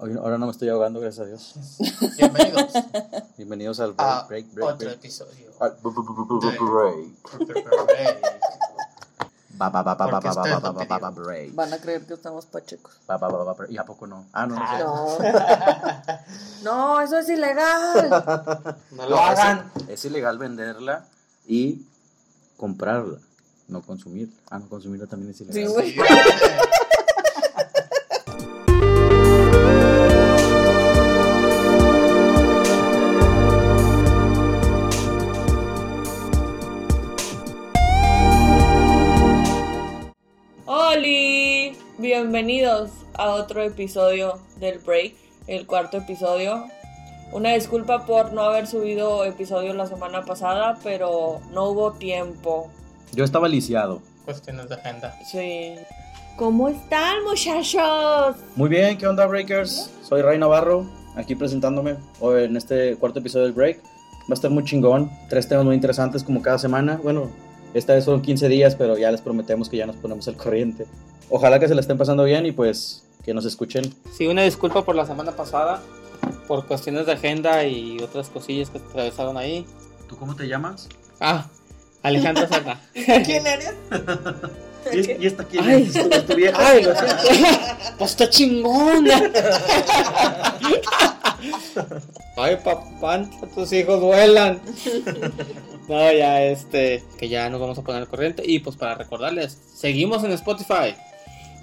Hoy- ahora no me estoy ahogando, gracias a Dios. Bienvenidos Bienvenidos al break, a break, break, otro break. episodio. Al break. Ba- ba- ba- ba- ba- Porque ba- ustedes ba- lo ba- ba- ba- break. Van a creer que estamos pachecos. Ba- ba- ba- ba- ba- ¿Y a poco no? Ah, no, no. sé. No. No, eso es ilegal. No lo hagan. Es ilegal venderla y comprarla, no consumirla. Ah, no, consumirla también es Sí, ilegal. güey. Bienvenidos a otro episodio del Break, el cuarto episodio. Una disculpa por no haber subido episodio la semana pasada, pero no hubo tiempo. Yo estaba lisiado. Cuestiones de agenda. Sí. ¿Cómo están, muchachos? Muy bien, ¿qué onda, Breakers? Soy Ray Navarro, aquí presentándome hoy en este cuarto episodio del Break. Va a estar muy chingón, tres temas muy interesantes como cada semana. Bueno, esta vez son 15 días, pero ya les prometemos que ya nos ponemos al corriente. Ojalá que se la estén pasando bien y pues que nos escuchen. Sí, una disculpa por la semana pasada, por cuestiones de agenda y otras cosillas que atravesaron ahí. ¿Tú cómo te llamas? Ah, Alejandro Serna. ¿Quién eres? ¿Y, y esta quién Ay. es? ¿Es tu, es tu vieja? Ay, lo siento. Pues está chingona. Ay, papá, tus hijos vuelan. No, ya este, que ya nos vamos a poner al corriente. Y pues para recordarles, seguimos en Spotify,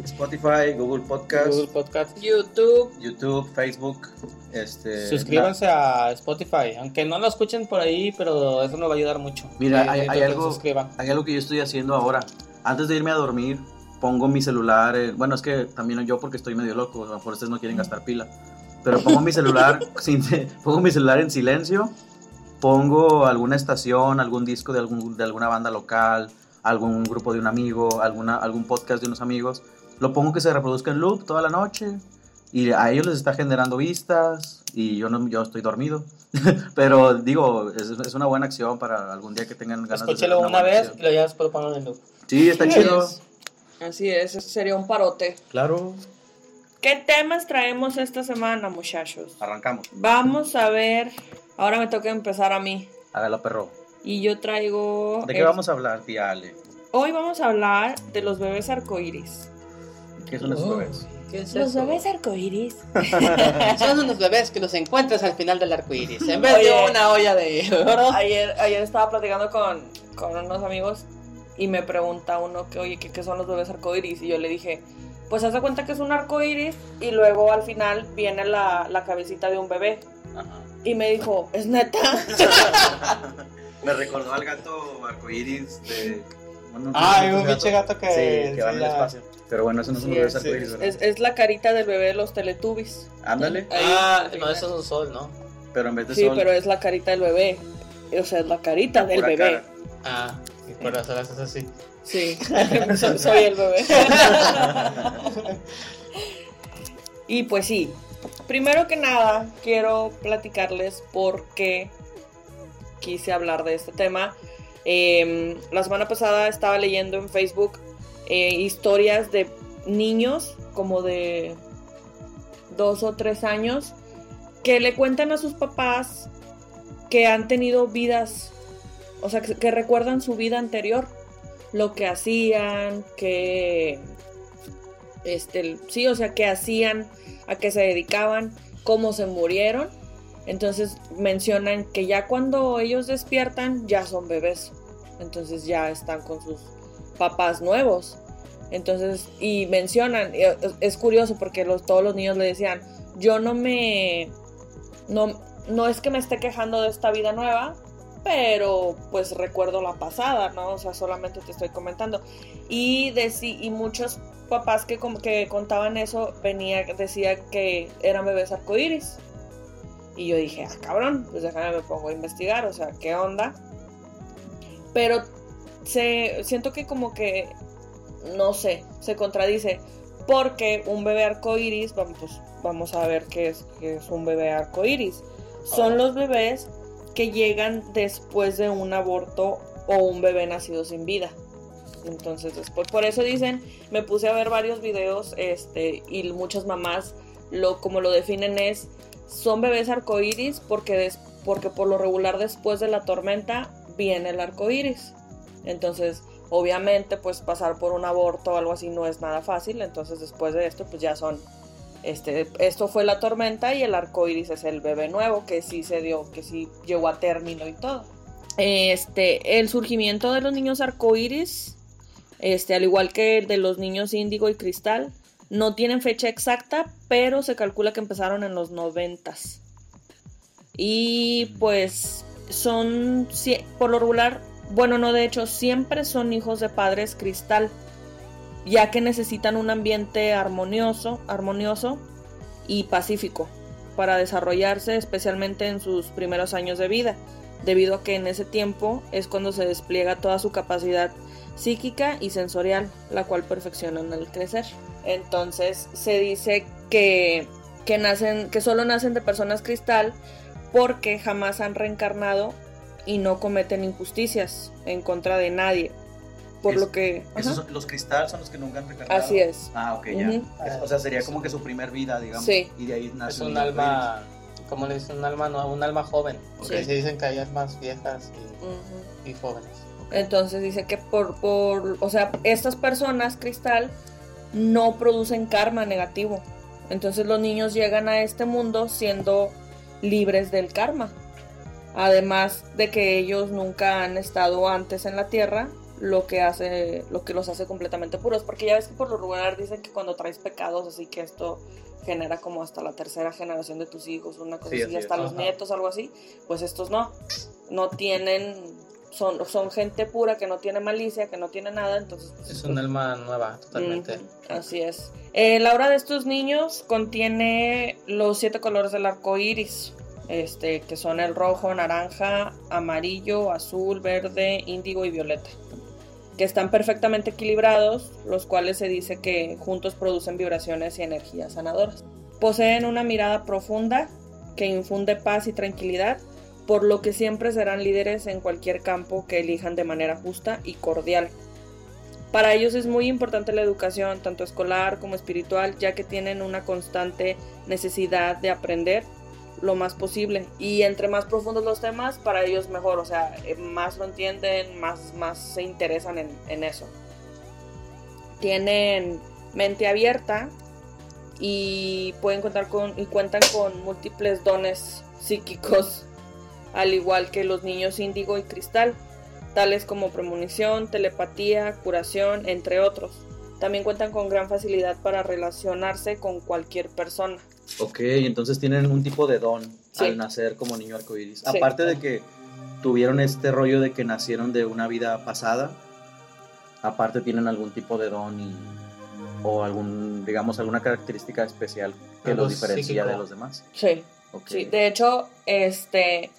Spotify, Google Podcast, Google Podcast. YouTube. YouTube, Facebook. Este, Suscríbanse a Spotify, aunque no lo escuchen por ahí, pero eso nos va a ayudar mucho. Mira, hay- hay algo-. Hay algo que yo estoy haciendo ahora. Antes de irme a dormir, pongo mi celular. eh, bueno, es que también yo porque estoy medio loco. A lo mejor ustedes no quieren gastar pila. Pero pongo mi celular, sin, pongo mi celular en silencio. Pongo alguna estación, algún disco de, algún, de alguna banda local, algún grupo de un amigo, alguna, algún podcast de unos amigos. Lo pongo que se reproduzca en loop toda la noche. Y a ellos les está generando vistas. Y yo, no, yo estoy dormido. Pero digo, es, es una buena acción para algún día que tengan ganas de Escúchelo una buena vez acción. y lo ya después ponerlo en loop. Sí, está chido. Así es, ese sería un parote. Claro. ¿Qué temas traemos esta semana, muchachos? Arrancamos. Vamos a ver. Ahora me toca empezar a mí. Hágalo, perro. Y yo traigo. ¿De qué el- vamos a hablar, tía Ale? Hoy vamos a hablar de los bebés arcoíris. ¿Qué son Oh. bebés? ¿Qué es Los bebés arcoíris. Son unos bebés que los encuentras al final del arco iris. En vez de una olla de oro. Ayer, ayer estaba platicando con, con unos amigos y me pregunta uno que, oye, ¿qué, qué son los bebés arcoíris? Y yo le dije, pues haz de cuenta que es un arcoíris y luego al final viene la, la cabecita de un bebé. Y me dijo, ¿es neta? Me recordó al gato arcoíris de. bueno, no sé Ah, un pinche gato que. Sí, que va en el espacio. Pero bueno, esos no Sí, bebés sí. arcoíris, ¿verdad? es, es la carita del bebé de los teletubbies. Ándale. Ahí, Ah, no, eso es un sol, ¿no? Pero en vez de Sí, sol. pero es la carita del bebé. O sea, es la carita del bebé. cara. Ah, y por eso lo haces así. Sí, soy, soy el bebé. y pues sí, primero que nada quiero platicarles por qué quise hablar de este tema. Eh, la semana pasada estaba leyendo en Facebook eh, historias de niños como de dos o tres años que le cuentan a sus papás que han tenido vidas, o sea, que, recuerdan su vida anterior lo que hacían, que este, sí, o sea, qué hacían, a qué se dedicaban, cómo se murieron. Entonces mencionan que ya cuando ellos despiertan ya son bebés. Entonces ya están con sus papás nuevos. Entonces, y mencionan, y es, curioso porque todos los niños le decían, yo no me, no, no es que me esté quejando de esta vida nueva, pero pues recuerdo la pasada, ¿no? O sea, solamente te estoy comentando. Y, y muchos papás que, que contaban eso, venía, decía que eran bebés arcoíris. Y yo dije, ah, cabrón, pues déjame me pongo a investigar, o sea, ¿qué onda? Pero se, siento que como que, no sé, se contradice. Porque un bebé arcoíris, vamos, pues, vamos a ver qué es, qué es un bebé arcoíris. Son Oh. los bebés que llegan después de un aborto o un bebé nacido sin vida. Entonces, después, por eso dicen, me puse a ver varios videos este, y muchas mamás lo, como lo definen es, son bebés arcoíris porque, des- porque por lo regular después de la tormenta viene el arco iris. Entonces, obviamente, pues pasar por un aborto o algo así no es nada fácil. Entonces, después de esto, pues ya son. Este, esto fue la tormenta y el arco iris es el bebé nuevo que sí se dio, que sí llegó a término y todo. Este, el surgimiento de los niños arcoíris, este, al igual que el de los niños índigo y cristal, no tienen fecha exacta, pero se calcula que empezaron en los noventas. Y pues son, por lo regular, bueno, no, de hecho, siempre son hijos de padres cristal, ya que necesitan un ambiente armonioso, armonioso y pacífico para desarrollarse, especialmente en sus primeros años de vida, debido a que en ese tiempo es cuando se despliega toda su capacidad psíquica y sensorial, la cual perfeccionan al crecer. Entonces se dice que, que nacen, que solo nacen de personas cristal porque jamás han reencarnado y no cometen injusticias en contra de nadie. Por Es- lo que. Esos los cristal son los que nunca han recargado. Así es. Ah, ok, ya. Es- o sea, sería como que su primer vida, digamos. Sí. Y de ahí nace Es un alma, ¿cómo le dicen? Un alma, no, un alma joven. Porque Sí. se dicen que hay almas viejas y jóvenes. Entonces dice que por, por, o sea, estas personas cristal no producen karma negativo. Entonces los niños llegan a este mundo siendo libres del karma. Además de que ellos nunca han estado antes en la tierra, lo que hace, lo que los hace completamente puros. Porque ya ves que por lo regular dicen que cuando traes pecados, así que esto genera como hasta la tercera generación de tus hijos, una cosa Sí, así, hasta es. los Ajá. nietos, algo así. Pues estos no. No tienen son, son gente pura que no tiene malicia, que no tiene nada, entonces... pues, Es pues, un alma nueva, totalmente. así es. Eh, la obra de estos niños contiene los siete colores del arco iris, este, que son el rojo, naranja, amarillo, azul, verde, índigo y violeta, que están perfectamente equilibrados, los cuales se dice que juntos producen vibraciones y energías sanadoras. Poseen una mirada profunda que infunde paz y tranquilidad por lo que siempre serán líderes en cualquier campo que elijan de manera justa y cordial. Para ellos es muy importante la educación, tanto escolar como espiritual, ya que tienen una constante necesidad de aprender lo más posible. Y entre más profundos los temas, para ellos mejor, o sea, eh, más lo entienden, más, más se interesan en, en eso. Tienen mente abierta y pueden contar con y cuentan con múltiples dones psíquicos al igual que los niños índigo y cristal, tales como premonición, telepatía, curación, entre otros. También cuentan con gran facilidad para relacionarse con cualquier persona. Ok, entonces tienen un tipo de don Sí. al nacer como niño arcoíris. Sí. Aparte de que tuvieron este rollo de que nacieron de una vida pasada, aparte tienen algún tipo de don y, o algún, digamos, alguna característica especial que los diferencia psíquico. de los demás. Sí, sí. De hecho, este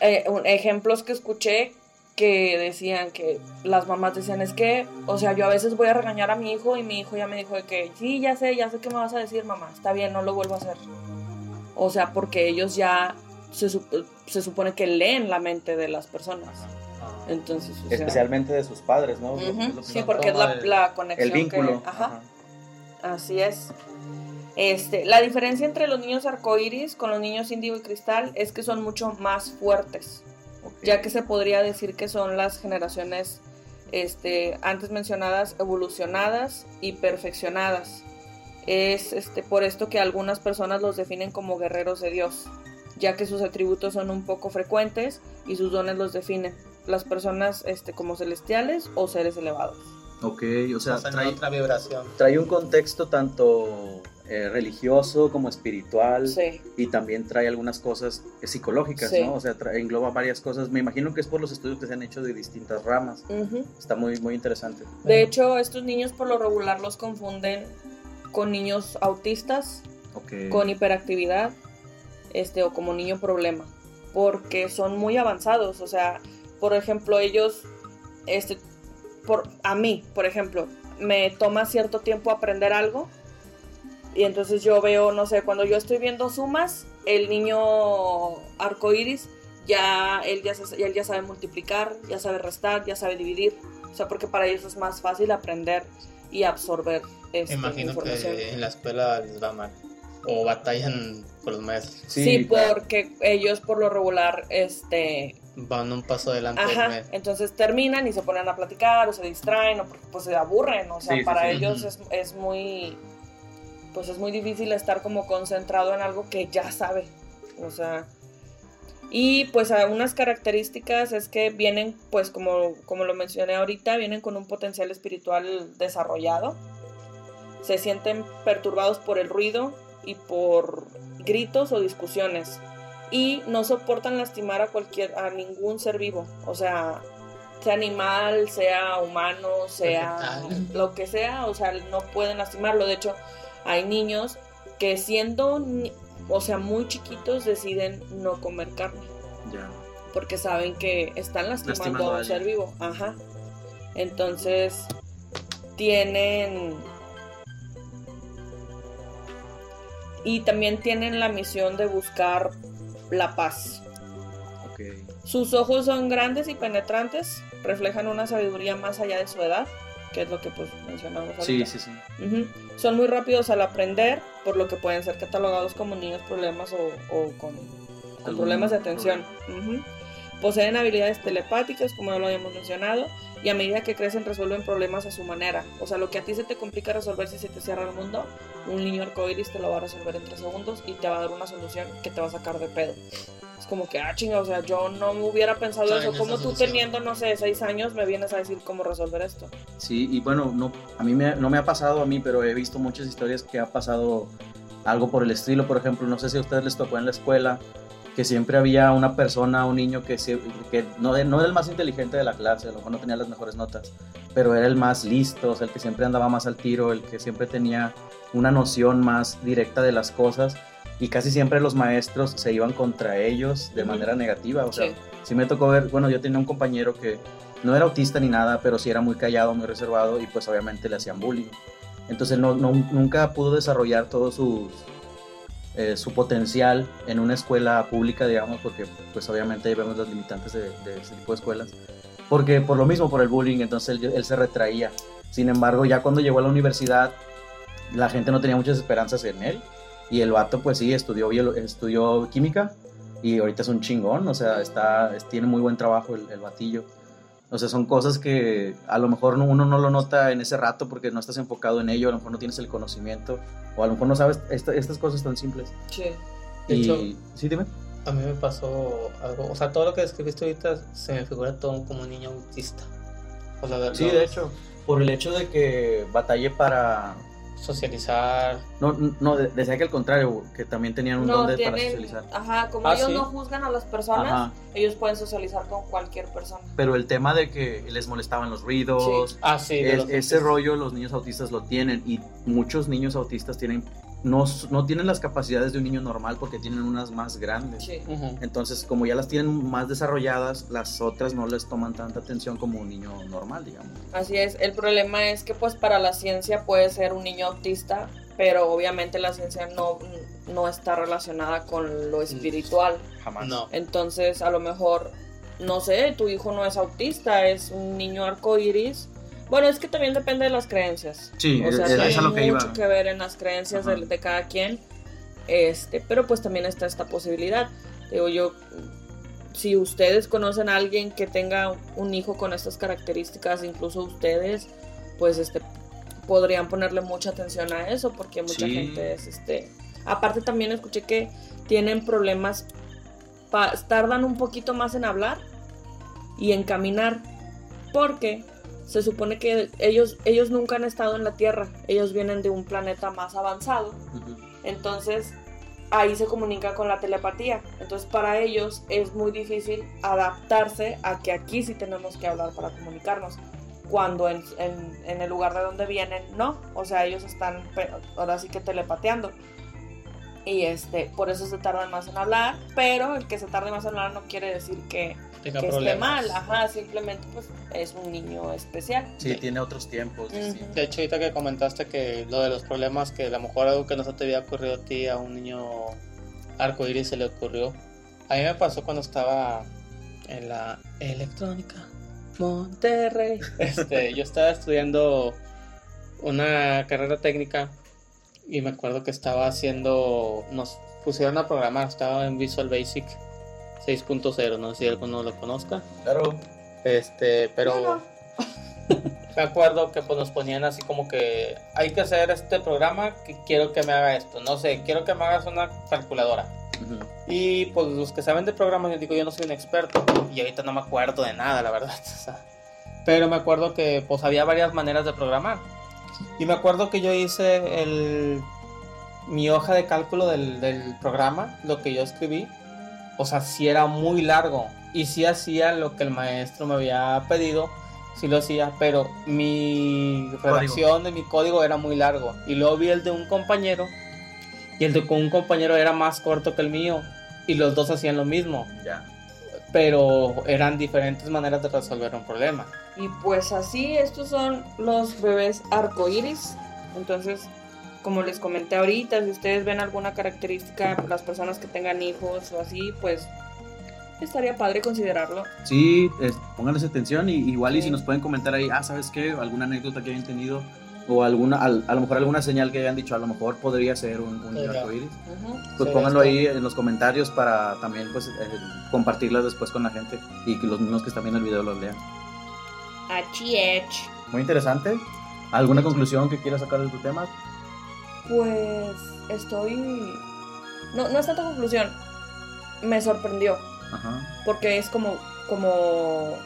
eh, ejemplos que escuché que decían que las mamás decían es que, o sea, yo a veces voy a regañar a mi hijo y mi hijo ya me dijo de que sí, ya sé, ya sé qué me vas a decir, mamá, está bien, no lo vuelvo a hacer. O sea, porque ellos ya se, sup- se supone que leen la mente de las personas. Entonces, o sea, Especialmente de sus padres, ¿no? Sí, porque es la, el- la conexión. El vínculo. que- ajá, así es. Este, la diferencia entre los niños arcoíris con los niños índigo y cristal es que son mucho más fuertes, Ya que se podría decir que son las generaciones este, antes mencionadas evolucionadas y perfeccionadas. Es este, por esto que algunas personas los definen como guerreros de Dios, ya que sus atributos son un poco frecuentes y sus dones los definen. Las personas este, como celestiales o seres elevados. Ok, o sea, trae, otra vibración. trae un contexto tanto eh, religioso como espiritual Sí. y también trae algunas cosas eh, psicológicas, Sí. ¿no? O sea, trae- engloba varias cosas. Me imagino que es por los estudios que se han hecho de distintas ramas. Está muy, muy interesante. De hecho, estos niños por lo regular los confunden con niños autistas, con hiperactividad, este, o como niño problema, porque son muy avanzados. O sea, por ejemplo, ellos, este, por, a mí, por ejemplo, me toma cierto tiempo aprender algo. Y entonces yo veo, no sé, cuando yo estoy viendo sumas, el niño arcoíris ya él ya, se- él ya sabe multiplicar, ya sabe restar, ya sabe dividir. O sea, porque para ellos es más fácil aprender y absorber esta Imagino información. que en la escuela les va mal. o batallan con los maestros. Sí, claro. porque ellos por lo regular, este, Van un paso adelante del ajá, maestro. entonces terminan y se ponen a platicar o se distraen o pues se aburren, o sea, Sí, para sí. ellos es, es muy, pues es muy difícil estar como concentrado en algo que ya sabe, o sea, y pues algunas características es que vienen, pues como, como lo mencioné ahorita, vienen con un potencial espiritual desarrollado, se sienten perturbados por el ruido y por gritos o discusiones y no soportan lastimar a cualquier a ningún ser vivo, o sea, sea animal, sea humano, sea lo que sea, o sea, no pueden lastimarlo. De hecho, hay niños que siendo, o sea, muy chiquitos deciden no comer carne Ya. porque saben que están lastimando, Lastimando a un ser vivo. Ajá. Entonces, tienen. Y también tienen la misión de buscar la paz. Sus ojos son grandes y penetrantes, reflejan una sabiduría más allá de su edad, que es lo que pues mencionamos Sí, ahorita. sí, sí. Ujú. Son muy rápidos al aprender, por lo que pueden ser catalogados como niños problemas o, o con, problemas de atención. Ujú. Poseen habilidades telepáticas, como ya lo habíamos mencionado, y a medida que crecen resuelven problemas a su manera. O sea, lo que a ti se te complica resolver si se te cierra el mundo, un niño arcoíris te lo va a resolver en tres segundos y te va a dar una solución que te va a sacar de pedo. Es como que, ah, chinga, o sea, yo no me hubiera pensado eso. Como tú solución. teniendo, no sé, seis años, me vienes a decir cómo resolver esto. Sí, y bueno, no, a mí me- no me ha pasado a mí, pero he visto muchas historias que ha pasado algo por el estilo. Por ejemplo, no sé si a ustedes les tocó en la escuela que siempre había una persona, un niño que, se- que no, no era el más inteligente de la clase, a lo mejor no tenía las mejores notas, pero era el más listo, o sea, el que siempre andaba más al tiro, el que siempre tenía una noción más directa de las cosas. Y casi siempre los maestros se iban contra ellos de manera negativa. O sea, Sí. sí me tocó ver, bueno, yo tenía un compañero que no era autista ni nada, pero sí era muy callado, muy reservado y pues obviamente le hacían bullying. Entonces no, no- nunca pudo desarrollar todo sus, eh, su potencial en una escuela pública, digamos, porque pues obviamente vemos las limitantes de, de ese tipo de escuelas. Porque por lo mismo, por el bullying, entonces él, se retraía. Sin embargo, ya cuando llegó a la universidad, la gente no tenía muchas esperanzas en él. Y el vato, pues sí, estudió, estudió química y ahorita es un chingón, o sea, está, es- tiene muy buen trabajo el, el batillo. O sea, son cosas que a lo mejor no- uno no lo nota en ese rato porque no estás enfocado en ello, a lo mejor no tienes el conocimiento, o a lo mejor no sabes esta- estas cosas tan simples. Sí. De y, hecho- sí, dime. A mí me pasó algo, o sea, todo lo que describiste ahorita se me figura todo como un niño autista. O sea, Sí, de hecho, por el hecho de que batallé para... Socializar. No, no, de- decía que al contrario, que también tenían un don de- para tienen- socializar. Ajá, como Ah, ellos sí. no juzgan a las personas, Ajá. ellos pueden socializar con cualquier persona. Pero el tema de que les molestaban los ruidos, Ah, sí, Es- los ese rollo los niños autistas lo tienen y muchos niños autistas tienen no, no tienen las capacidades de un niño normal porque tienen unas más grandes. Sí. Entonces, como ya las tienen más desarrolladas, las otras no les toman tanta atención como un niño normal, digamos. Así es, el problema es que pues para la ciencia puede ser un niño autista, pero obviamente la ciencia no, no está relacionada con lo espiritual. Jamás. No. Entonces, a lo mejor, no sé, tu hijo no es autista, es un niño arcoíris. Bueno, es que también depende de las creencias. Sí, O sea, es, lo que iba. mucho que ver en las creencias de, cada quien. Este, pero pues también está esta posibilidad. Digo yo, si ustedes conocen a alguien que tenga un hijo con estas características, incluso ustedes, pues este podrían ponerle mucha atención a eso, porque mucha Sí. gente es este. Aparte también escuché que tienen problemas, pa- tardan un poquito más en hablar y en caminar, porque se supone que ellos, ellos nunca han estado en la Tierra, ellos vienen de un planeta más avanzado, entonces ahí se comunica con la telepatía. Entonces para ellos es muy difícil adaptarse a que aquí sí tenemos que hablar para comunicarnos. Cuando en, en- en el lugar de donde vienen, no. O sea, ellos están ahora sí que telepateando. Y este, por eso se tardan más en hablar. Pero el que se tarde más en hablar no quiere decir que, Tenga que esté problemas. mal. Ajá, simplemente pues es un niño especial. Sí, Sí. tiene otros tiempos. De hecho, ahorita que comentaste que lo de los problemas, que a lo mejor algo que no se te había ocurrido a ti, a un niño arcoíris se le ocurrió. A mí me pasó cuando estaba en la electrónica Monterrey. Este, yo estaba estudiando una carrera técnica y me acuerdo que estaba haciendo, nos pusieron a programar, estaba en Visual Basic 6.0, no sé si alguno lo conozca. Claro. Este, pero me acuerdo que pues nos ponían así como que hay que hacer este programa que quiero que me haga esto, no sé, quiero que me hagas una calculadora. Y pues los que saben de programas, yo digo, yo no soy un experto. Y ahorita no me acuerdo de nada, la verdad. o sea. pero me acuerdo que pues había varias maneras de programar. Y me acuerdo que yo hice el, mi hoja de cálculo del, del programa, lo que yo escribí. O sea, sí era muy largo. Y sí hacía lo que el maestro me había pedido. Sí lo hacía, pero mi redacción de mi código era muy largo. Y luego vi el de un compañero. Y el de con un compañero era más corto que el mío. Y los dos hacían lo mismo. Ya. Pero eran diferentes maneras de resolver un problema. Y pues así, estos son los bebés arcoíris. Entonces, como les comenté ahorita, si ustedes ven alguna característica, las personas que tengan hijos o así, pues estaría padre considerarlo. Sí, es- pónganles atención y igual y Sí. si nos pueden comentar ahí, ah, ¿sabes qué? Alguna anécdota que hayan tenido o alguna, al- a lo mejor alguna señal que hayan dicho, a lo mejor podría ser un, un arcoíris. Ujú. Pues Sí, pónganlo ahí en los comentarios para también pues eh, compartirlas después con la gente y que los mismos que están viendo el video los lean. Achiech. Muy interesante. ¿Alguna conclusión que quieras sacar de tu tema? Pues estoy. No, no es tanta conclusión. Me sorprendió. Ajá. Porque es como. como.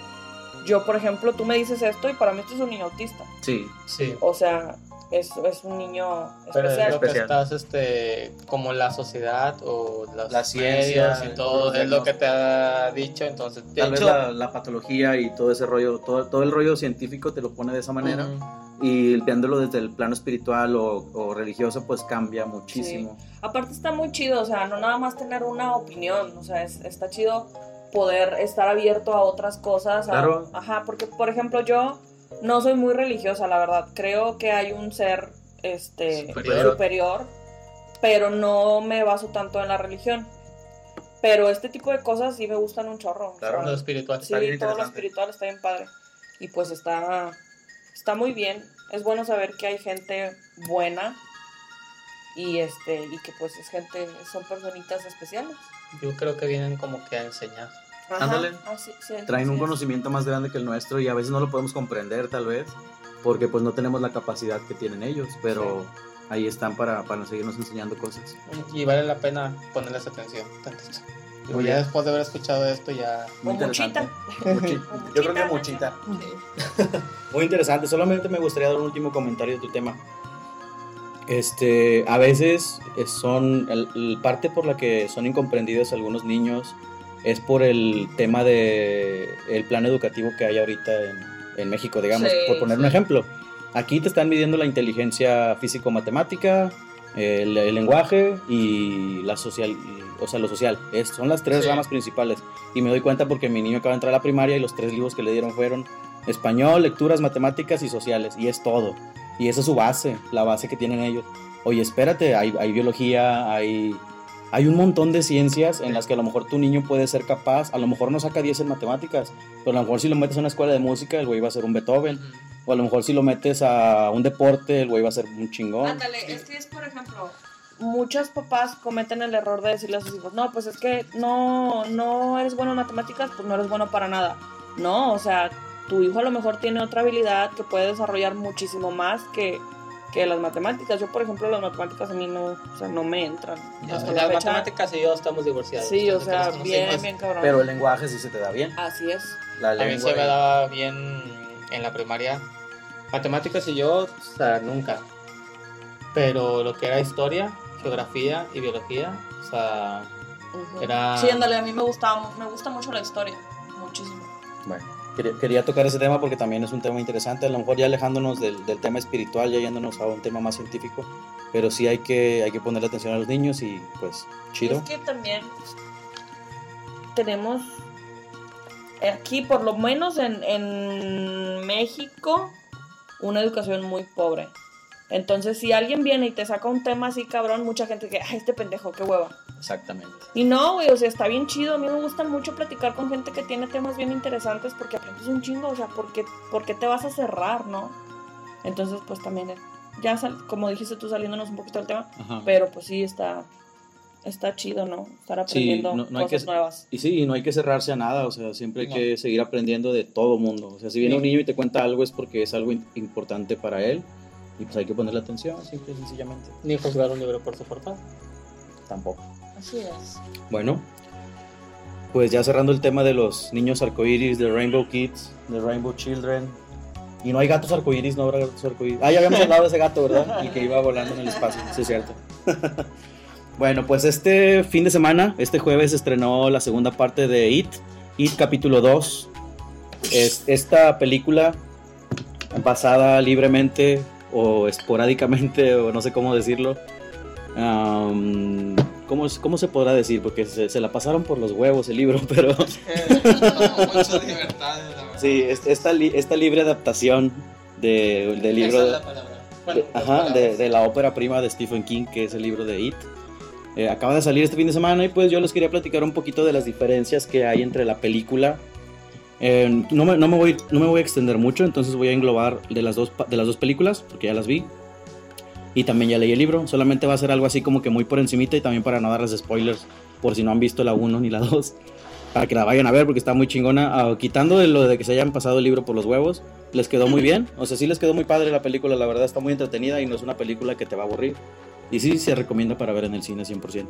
Yo, por ejemplo, tú me dices esto y para mí esto es un niño autista. Sí, Sí. O sea, es, es un niño Pero es especial. lo que Especial. estás, este, como la sociedad o las La ciencia, medios y todo, es lo que te ha dicho, entonces, tal vez la, la patología y todo ese rollo, todo, todo el rollo científico te lo pone de esa manera ujú, y viéndolo desde el plano espiritual o, o religioso pues cambia muchísimo. Aparte está muy chido, o sea, no nada más tener una opinión, o sea, es- está chido poder estar abierto a otras cosas. a- Claro. ajá, porque por ejemplo yo no soy muy religiosa, la verdad. Creo que hay un ser este Superior. superior, pero no me baso tanto en la religión. Pero este tipo de cosas sí me gustan un chorro. o Claro. sea, lo espiritual. Sí, Está bien todo lo espiritual está bien padre. Y pues está, está muy bien. Es bueno saber que hay gente buena y este y que pues es gente, son personitas especiales. Yo creo que vienen como que a enseñar. Ajá, Ándale. así- sí, Traen así un conocimiento más grande que el nuestro y a veces no lo podemos comprender tal vez porque pues no tenemos la capacidad que tienen ellos, pero ahí están para, para seguirnos enseñando cosas. Y vale la pena ponerles atención tantito. Muy ya bien. después de haber escuchado esto, ya... Muy muchita. interesante. Muchi- O Yo creo que muchita, muchita. Muy interesante. Solamente me gustaría dar un último comentario de tu tema. Este, a veces eh, son el, el parte por la que son incomprendidos algunos niños es por el tema de el plan educativo que hay ahorita en, en México, digamos, Sí, por poner un ejemplo. Aquí te están midiendo la inteligencia físico-matemática, el, el lenguaje y la social, o sea, lo social. Es- son las tres Sí. ramas principales. Y me doy cuenta porque mi niño acaba de entrar a la primaria y los tres libros que le dieron fueron español, lecturas, matemáticas y sociales. Y es todo. Y esa es su base, la base que tienen ellos. Oye, espérate, hay, hay biología, hay, hay un montón de ciencias en las que a lo mejor tu niño puede ser capaz, a lo mejor no saca 10 en matemáticas, pero a lo mejor si lo metes a una escuela de música, el güey va a ser un Beethoven. O a lo mejor si lo metes a un deporte, el güey va a ser un chingón. Ándale, es que es por ejemplo, muchos papás cometen el error de decirle a sus hijos, no, pues es que no, no eres bueno en matemáticas, pues no eres bueno para nada. No, o sea, tu hijo a lo mejor tiene otra habilidad que puede desarrollar muchísimo más que, que las matemáticas. Yo, por ejemplo, las matemáticas a mí no, o sea, no me entran. Hasta la Las fecha. matemáticas y yo estamos divorciados. Sí, o sea, bien, hijos. bien cabrón. Pero el lenguaje sí se te da bien. Así es. La A mí se me daba bien en la primaria. Matemáticas y yo, o sea, nunca. Pero lo que era historia, geografía y biología, o sea. Era- Sí, ándale, a mí me gusta, me gusta mucho la historia, muchísimo. Bueno, quería, quería tocar ese tema porque también es un tema interesante. A lo mejor ya alejándonos del, del tema espiritual, ya yéndonos a un tema más científico. Pero sí hay que, hay que ponerle atención a los niños y pues chido. Es que también tenemos aquí, por lo menos en, en México, una educación muy pobre. Entonces, si alguien viene y te saca un tema así, cabrón, mucha gente que, ay, este pendejo, qué hueva. Exactamente. Y no, güey, o sea, está bien chido. A mí me gusta mucho platicar con gente que tiene temas bien interesantes porque aprendes un chingo, o sea, porque, porque te vas a cerrar, ¿no? Entonces, pues también ya sal- como dijiste tú saliéndonos un poquito del tema, Ajá. pero pues sí está está chido, ¿no? Estar Sí, aprendiendo no- hay cosas que- nuevas. Y sí, y no hay que cerrarse a nada, o sea, siempre hay No. que seguir aprendiendo de todo mundo. O sea, si viene Sí. un niño y te cuenta algo es porque es algo importante para él y pues hay que ponerle atención, simple y sencillamente. Ni juzgar un libro por su portada. Tampoco. Así es. Bueno, pues ya cerrando el tema de los niños arcoíris, de Rainbow Kids, de Rainbow Children. Y no hay gatos arcoíris, no habrá gatos arcoíris. Ah, ya habíamos hablado de ese gato, ¿verdad? El que iba volando en el espacio, sí es cierto. bueno, pues este fin de semana, este jueves, estrenó la segunda parte de It, It capítulo 2. Es esta película basada libremente o esporádicamente, o no sé cómo decirlo, Am, ¿cómo, ¿Cómo se podrá decir? Porque se, se la pasaron por los huevos el libro, pero Muchas libertades, la verdad. sí, es- esta, esta libre adaptación de- del libro es la palabra. Bueno, ajá, de, de la ópera prima de Stephen King, que es el libro de It. Eh, acaba de salir este fin de semana y pues yo les quería platicar un poquito de las diferencias que hay entre la película. Eh, no, me, no, me voy, no me voy a extender mucho, entonces voy a englobar de las, dos, de las dos películas, porque ya las vi. Y también ya leí el libro, solamente va a ser algo así como que muy por encimita y también para no darles spoilers por si no han visto la 1 ni la 2, para que la vayan a ver porque está muy chingona. Ah, quitando de lo de que se hayan pasado el libro por los huevos, les quedó muy bien, o sea, sí les quedó muy padre la película, la verdad está muy entretenida y no es una película que te va a aburrir. Y sí, se recomienda para ver en el cine 100%.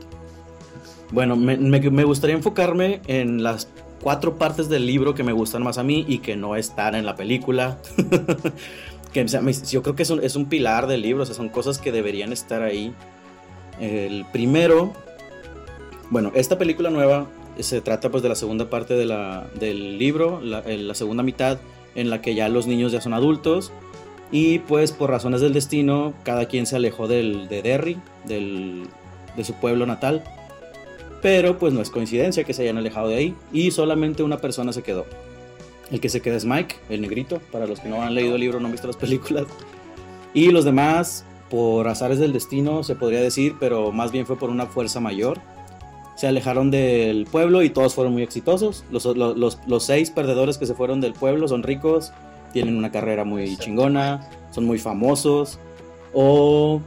Bueno, me- me gustaría enfocarme en las cuatro partes del libro que me gustan más a mí y que no están en la película. que o sea, yo creo que es un, pilar del libro, o sea, son cosas que deberían estar ahí. El primero, bueno, esta película nueva se trata pues de la segunda parte de la- del libro, la, la segunda mitad en la que ya los niños ya son adultos y pues por razones del destino cada quien se alejó del, de Derry, del, de su pueblo natal. Pero pues no es coincidencia que se hayan alejado de ahí y solamente una persona se quedó. El que se queda es Mike, el negrito, para los que no han leído el libro, no han visto las películas. Y los demás, por azares del destino, se podría decir, pero más bien fue por una fuerza mayor. Se alejaron del pueblo y todos fueron muy exitosos. Los, los, los- los seis perdedores que se fueron del pueblo son ricos, tienen una carrera muy chingona, son muy famosos o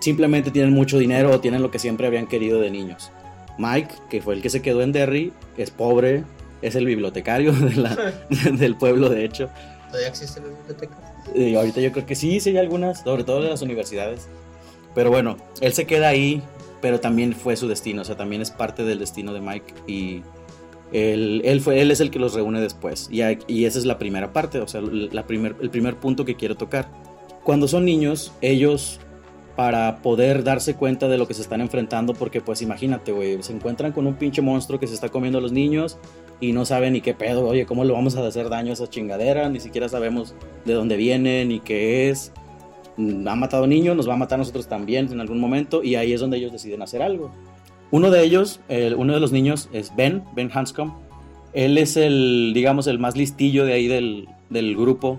simplemente tienen mucho dinero o tienen lo que siempre habían querido de niños. Mike, que fue el que se quedó en Derry, es pobre, es el bibliotecario de la- del pueblo, de hecho. ¿Todavía existen las bibliotecas? Y ahorita yo creo que sí, sí hay algunas, sobre todo de las universidades. Pero bueno, él se queda ahí, pero también fue su destino, o sea, también es parte del destino de Mike y él, él, fue, él es el que los reúne después. Y, y esa es la primera parte, o sea, la primer, el primer punto que quiero tocar. Cuando son niños, ellos, para poder darse cuenta de lo que se están enfrentando, porque pues imagínate, güey, se encuentran con un pinche monstruo que se está comiendo a los niños y no saben ni qué pedo, oye, ¿cómo le vamos a hacer daño a esa chingadera? Ni siquiera sabemos de dónde viene ni qué es. Mm, Ha matado niños, nos va a matar a nosotros también en algún momento y ahí es donde ellos deciden hacer algo. Uno de ellos, el- uno de los niños es Ben, Ben Hanscom. Él es el, digamos, el más listillo de ahí del, del grupo.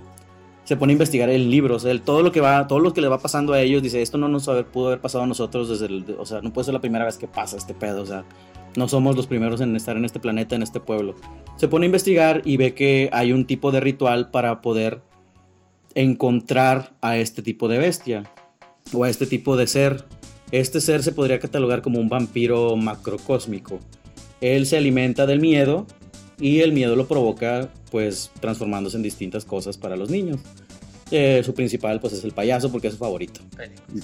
Se pone a investigar en libros, él, todo lo que va, todo lo que le va pasando a ellos, dice, esto no nos haber- pudo haber pasado a nosotros desde el, o sea, no puede ser la primera vez que pasa este pedo, o sea, no somos los primeros en estar en este planeta, en este pueblo. Se pone a investigar y ve que hay un tipo de ritual para poder encontrar a este tipo de bestia o a este tipo de ser. Este ser se podría catalogar como un vampiro macrocósmico. Él se alimenta del miedo y el miedo lo provoca pues transformándose en distintas cosas para los niños. Eh, su principal pues es el payaso porque es su favorito.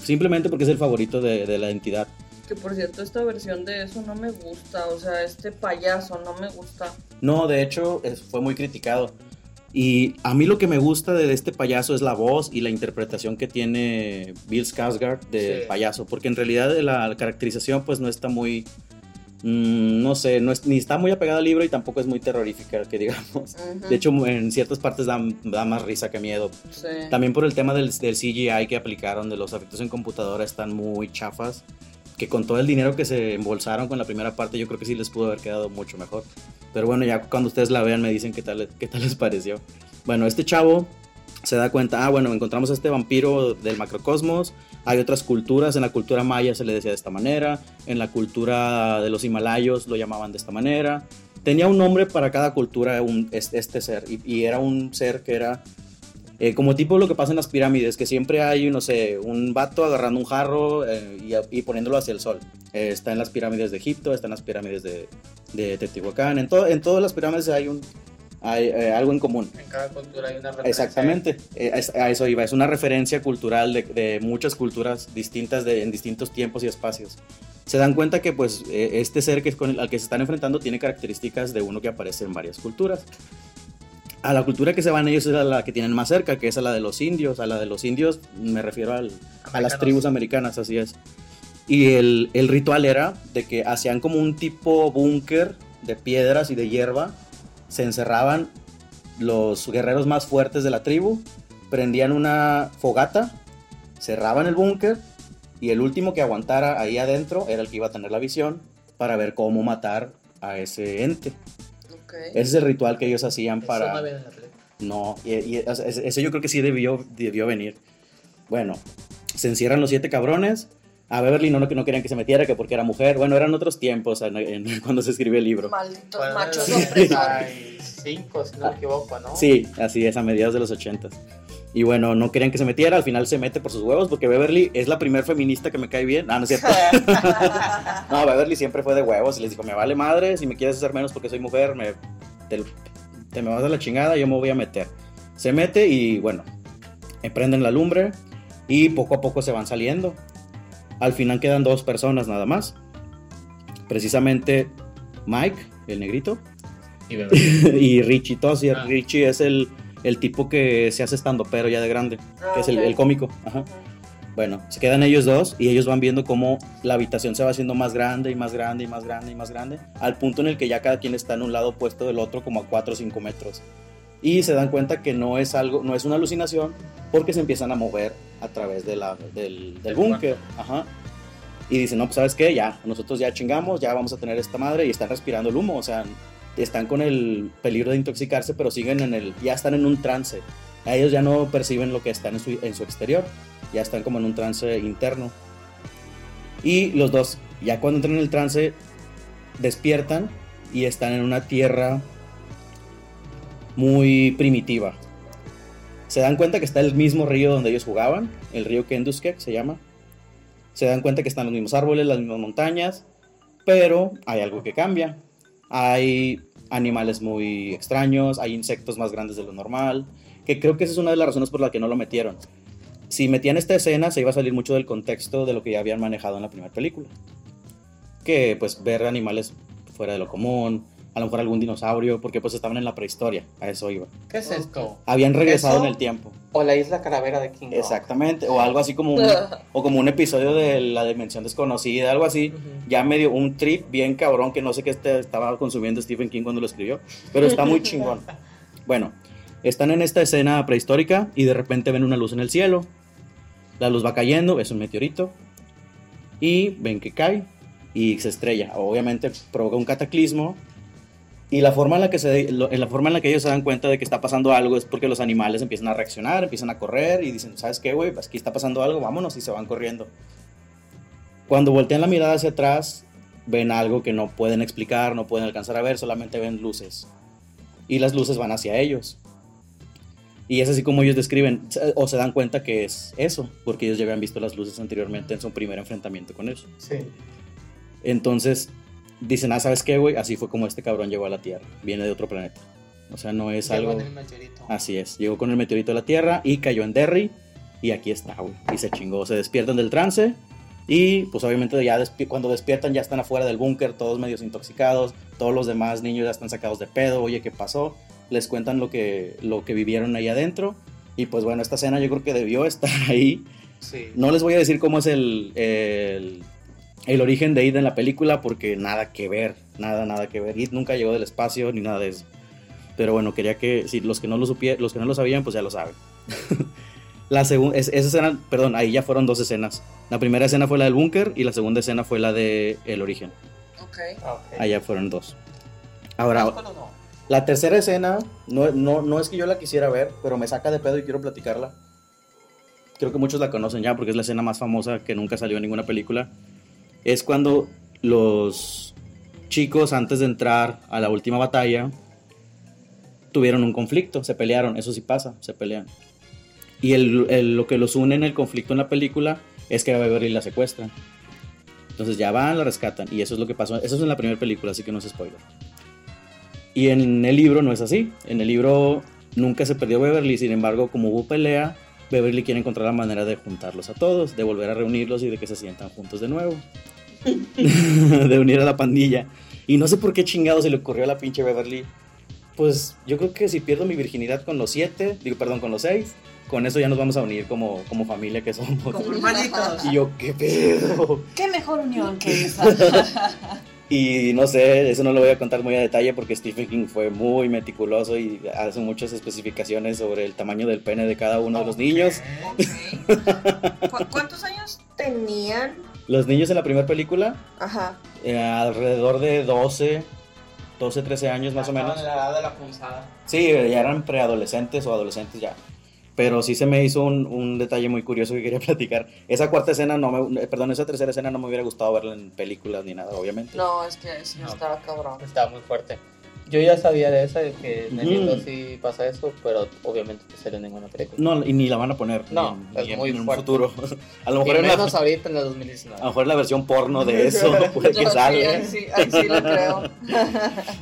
Simplemente porque es el favorito de, de la entidad. Que por cierto, esta versión de eso no me gusta. O sea, este payaso no me gusta. No, de hecho, es- fue muy criticado. Y a mí lo que me gusta de este payaso es la voz y la interpretación que tiene Bill Skarsgård de Sí. payaso, porque en realidad la caracterización pues no está muy, mm, no sé, no es, ni está muy apegada al libro y tampoco es muy terrorífica, que digamos. De hecho, en ciertas partes da, da más risa que miedo. Sí. También por el tema del, del CGI que aplicaron, de los efectos en computadora, están muy chafas. Que con todo el dinero que se embolsaron con la primera parte, yo creo que sí les pudo haber quedado mucho mejor. Pero bueno, ya cuando ustedes la vean me dicen qué tal, qué tal les pareció. Bueno, este chavo se da cuenta, ah, bueno, encontramos a este vampiro del macrocosmos. Hay otras culturas, en la cultura maya se le decía de esta manera, en la cultura de los himalayos lo llamaban de esta manera. Tenía un nombre para cada cultura este ser, y, era un ser que era Eh, como tipo lo que pasa en las pirámides, que siempre hay, no sé, un vato agarrando un jarro eh, y, y poniéndolo hacia el sol. Eh, está en las pirámides de Egipto, está en las pirámides de, de Teotihuacán. En, to- en todas las pirámides hay, un, hay eh, algo en común. En cada cultura hay una referencia. Exactamente, eh, a eso iba. Es una referencia cultural de, de muchas culturas distintas de, en distintos tiempos y espacios. Se dan cuenta que pues eh, este ser que es con el, al que se están enfrentando tiene características de uno que aparece en varias culturas. A la cultura que se van ellos es a la que tienen más cerca, que es a la de los indios. A la de los indios me refiero al- a las tribus americanas, así es. Y el, el ritual era de que hacían como un tipo búnker de piedras y de hierba. Se encerraban los guerreros más fuertes de la tribu, prendían una fogata, cerraban el búnker y el último que aguantara ahí adentro era el que iba a tener la visión para ver cómo matar a ese ente. Ese es el ritual que ellos hacían Eso para... no viene en la película. No, y, y ese ese yo creo que sí debió, debió venir. Bueno, se encierran los siete cabrones. A Beverly no, no, que no querían que se metiera, que porque era mujer. Bueno, eran otros tiempos en- en- cuando se escribió el libro. Malditos machos. 85, si no me equivoco, ¿no? Sí, así es, a mediados de los ochentas. Y bueno, no querían que se metiera, al final se mete por sus huevos, porque Beverly es la primer feminista que me cae bien. Ah, no es cierto. No, Beverly siempre fue de huevos y les dijo, me vale madre, si me quieres hacer menos porque soy mujer, me, te, te me vas a la chingada, yo me voy a meter. Se mete y bueno, prenden la lumbre y poco a poco se van saliendo. Al final quedan dos personas nada más. Precisamente Mike, el negrito, Y bebé. y Richie Tossier. Ah. Richie es el, el tipo que se hace estando pero ya de grande, Ah, que es el, el cómico. Ajá. Bueno, se quedan ellos dos y ellos van viendo cómo la habitación se va haciendo más grande y más grande y más grande y más grande, al punto en el que ya cada quien está en un lado opuesto del otro como a 4 o 5 metros. Y se dan cuenta que no es algo, no es una alucinación, porque se empiezan a mover a través de la, del, del búnker. Ajá. Y dicen, no, pues sabes qué, ya, nosotros ya chingamos, ya vamos a tener esta madre y están respirando el humo, o sea, están con el peligro de intoxicarse, pero siguen en el, ya están en un trance. A ellos ya no perciben lo que están en su, en su exterior, ya están como en un trance interno. Y los dos, ya cuando entran en el trance, despiertan y están en una tierra muy primitiva. Se dan cuenta que está el mismo río donde ellos jugaban, el río Kenduskek se llama. Se dan cuenta que están los mismos árboles, las mismas montañas, pero hay algo que cambia. Hay animales muy extraños, hay insectos más grandes de lo normal, que creo que esa es una de las razones por la que no lo metieron. Si metían esta escena, se iba a salir mucho del contexto de lo que ya habían manejado en la primera película. Que pues ver animales fuera de lo común, a lo mejor algún dinosaurio, porque pues estaban en la prehistoria, a eso iba. ¿Qué es esto? Habían regresado ¿Eso? en el tiempo. O la isla calavera de King Kong. Exactamente, o algo así como un, o como un episodio de la dimensión desconocida, algo así. Ujú. Ya medio un trip bien cabrón que no sé qué este- estaba consumiendo Stephen King cuando lo escribió, pero está muy chingón. Bueno, están en esta escena prehistórica y de repente ven una luz en el cielo. La luz va cayendo, es un meteorito y ven que cae y se estrella. Obviamente provoca un cataclismo y la forma en la que se lo- en la forma en la que ellos se dan cuenta de que está pasando algo es porque los animales empiezan a reaccionar, empiezan a correr y dicen, "¿Sabes qué, güey? Pues aquí está pasando algo, vámonos" y se van corriendo. Cuando voltean la mirada hacia atrás, ven algo que no pueden explicar, no pueden alcanzar a ver, solamente ven luces. Y las luces van hacia ellos. Y es así como ellos describen, o se dan cuenta que es eso, porque ellos ya habían visto las luces anteriormente en su primer enfrentamiento con eso. Sí. Entonces dicen, ah, ¿sabes qué, güey? Así fue como este cabrón llegó a la Tierra. Viene de otro planeta. O sea, no es Llegó algo... el meteorito. Así es. Llegó con el meteorito a la Tierra y cayó en Derry. Y aquí está, güey. Y se chingó. Se despiertan del trance. Y pues obviamente ya despi- cuando despiertan ya están afuera del búnker, todos medios intoxicados. Todos los demás niños ya están sacados de pedo. Oye, ¿qué pasó? Les cuentan lo que, lo que vivieron ahí adentro. Y pues bueno, esta escena yo creo que debió estar ahí. Sí. No les voy a decir cómo es el, el, el origen de Id en la película porque nada que ver, nada, nada que ver. Id nunca llegó del espacio ni nada de eso. Pero bueno, quería que, si los que no lo supie- los que no lo sabían, pues ya lo saben. la segunda, esa escena, perdón, ahí ya fueron dos escenas. La primera escena fue la del búnker y la segunda escena fue la de El origen. Ok. Ok. Allá fueron dos. Ahora, ¿Cuál o no? la tercera escena, no, no, no es que yo la quisiera ver, pero me saca de pedo y quiero platicarla. Creo que muchos la conocen ya porque es la escena más famosa que nunca salió en ninguna película. Es cuando los chicos, antes de entrar a la última batalla, tuvieron un conflicto, se pelearon. Eso sí pasa, se pelean. Y el, lo que los une en el conflicto en la película es que a Beverly la secuestran. Entonces ya van, la rescatan. Y eso es lo que pasó. Eso es en la primera película, así que no es spoiler. Y en el libro no es así. En el libro nunca se perdió Beverly. Sin embargo, como hubo pelea, Beverly quiere encontrar la manera de juntarlos a todos, de volver a reunirlos y de que se sientan juntos de nuevo. de unir a la pandilla. Y no sé por qué chingado se le ocurrió a la pinche Beverly. Pues yo creo que si pierdo mi virginidad con los siete, digo, perdón, con los seis, con eso ya nos vamos a unir como, como familia que somos. Como hermanitos. Y yo, ¿qué pedo? ¿Qué mejor unión que esa? Y no sé, eso no lo voy a contar muy a detalle porque Stephen King fue muy meticuloso y hace muchas especificaciones sobre el tamaño del pene de cada uno de los niños. ¿Cu- ¿Cuántos años tenían? Los niños en la primera película, Ajá. eh, alrededor de 12, 12, 13 años más o menos. En la edad de la punzada. Sí, ya eran preadolescentes o adolescentes ya. Pero sí se me hizo un, un detalle muy curioso que quería platicar. Esa cuarta escena, no me, eh, perdón, esa tercera escena no me hubiera gustado verla en películas ni nada, obviamente. No, es que sí No. estaba cabrón. Estaba muy fuerte. Yo ya sabía de esa, de que en el Ujú. libro sí pasa eso, pero obviamente no sale en ninguna película. No, y ni la van a poner No, ni es ni en- muy en un fuerte. futuro. A lo Y mejor en la, menos ahorita en el 2019. a lo mejor la versión porno de eso puede que No, sí, salga. ahí sí, ahí sí lo creo.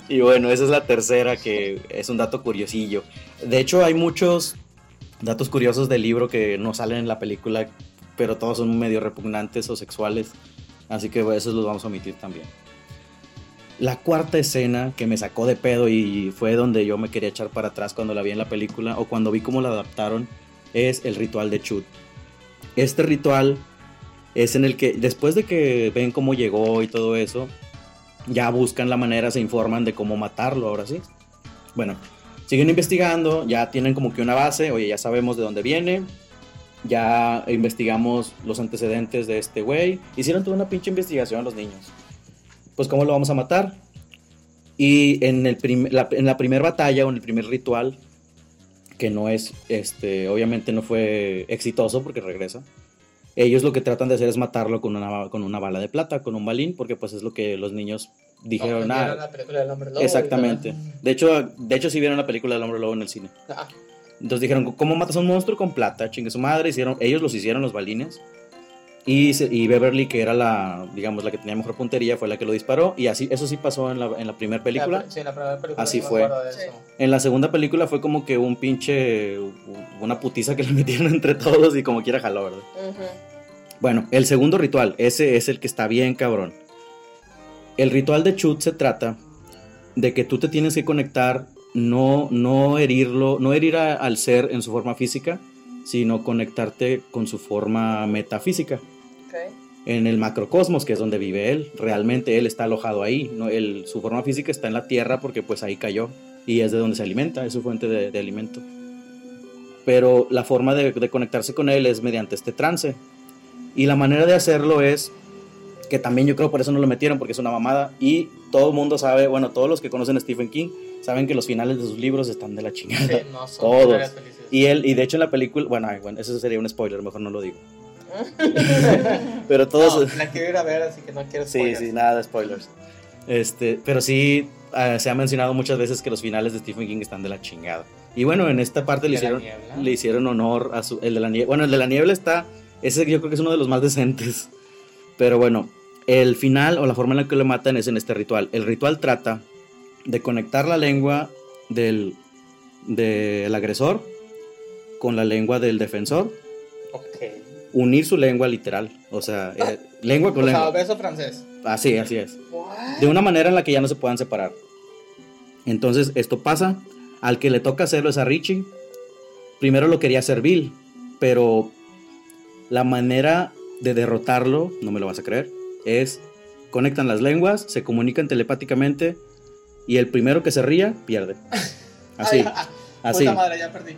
Y bueno, esa es la tercera que es un dato curiosillo. De hecho, hay muchos datos curiosos del libro que no salen en la película, pero todos son medio repugnantes o sexuales. Así que esos los vamos a omitir también. La cuarta escena que me sacó de pedo y fue donde yo me quería echar para atrás cuando la vi en la película o cuando vi cómo la adaptaron es el ritual de Chut. Este ritual es en el que después de que ven cómo llegó y todo eso, ya buscan la manera, se informan de cómo matarlo, ahora sí. Bueno, siguen investigando, ya tienen como que una base, oye, ya sabemos de dónde viene, ya investigamos los antecedentes de este güey, hicieron toda una pinche investigación los niños. Pues cómo lo vamos a matar. Y en, el la, en la primera batalla o en el primer ritual, que no es, este, obviamente no fue exitoso porque regresa. Ellos lo que tratan de hacer es matarlo con una, con una bala de plata, con un balín, porque pues es lo que los niños dijeron. "Ah, vieron la película del hombre lobo. Exactamente. De hecho, de hecho sí vieron la película del hombre lobo en el cine. Ah, Entonces dijeron, ¿cómo matas a un monstruo con plata? Chingue su madre. Hicieron, ellos los hicieron los balines. Y, se- y Beverly, que era la, digamos, la que tenía mejor puntería, fue la que lo disparó. Y así, eso sí pasó en la, en la primera película. Sí, en la primera película. Así fue. Sí. En la segunda película fue como que un pinche, una putiza que le metieron entre todos y como quiera jaló, ¿verdad? Bueno, el segundo ritual, ese es el que está bien cabrón. El ritual de Chut se trata de que tú te tienes que conectar, no, no herirlo, no herir a- al ser en su forma física, sino conectarte con su forma metafísica, Ok. en el macrocosmos, que es donde vive él. Realmente él está alojado ahí, ¿no? Él- su forma física está en la tierra porque pues ahí cayó y es de donde se alimenta, es su fuente de, de alimento. Pero la forma de, de conectarse con él es mediante este trance. Y la manera de hacerlo es que también yo creo por eso no lo metieron, porque es una mamada. Y todo el mundo sabe, bueno, todos los que conocen a Stephen King saben que los finales de sus libros están de la chingada. Sí, no son Todos. Y él, y de hecho en la película, bueno, ay, bueno, eso sería un spoiler, mejor no lo digo. Pero todos. No, la quiero ir a ver, así que no quiero Sí, spoilers. sí, nada de spoilers. Este, pero sí ah, se ha mencionado muchas veces que los finales de Stephen King están de la chingada. Y bueno, en esta parte le ¿De la hicieron, le hicieron honor a su, el de la niebla. Bueno, el de la niebla está, ese yo creo que es uno de los más decentes. Pero bueno, el final o la forma en la que lo matan es en este ritual. El ritual trata de conectar la lengua del, del agresor con la lengua del defensor, unir su lengua literal, o sea, eh, lengua con O sea, lengua. beso francés. Así, así es What? de una manera en la que ya no se puedan separar. Entonces esto pasa, al que le toca hacerlo es a Richie. Primero lo quería hacer Bill, pero la manera de derrotarlo, no me lo vas a creer, es conectan las lenguas, se comunican telepáticamente y el primero que se ría pierde. Así, así, Puta madre, ya perdí.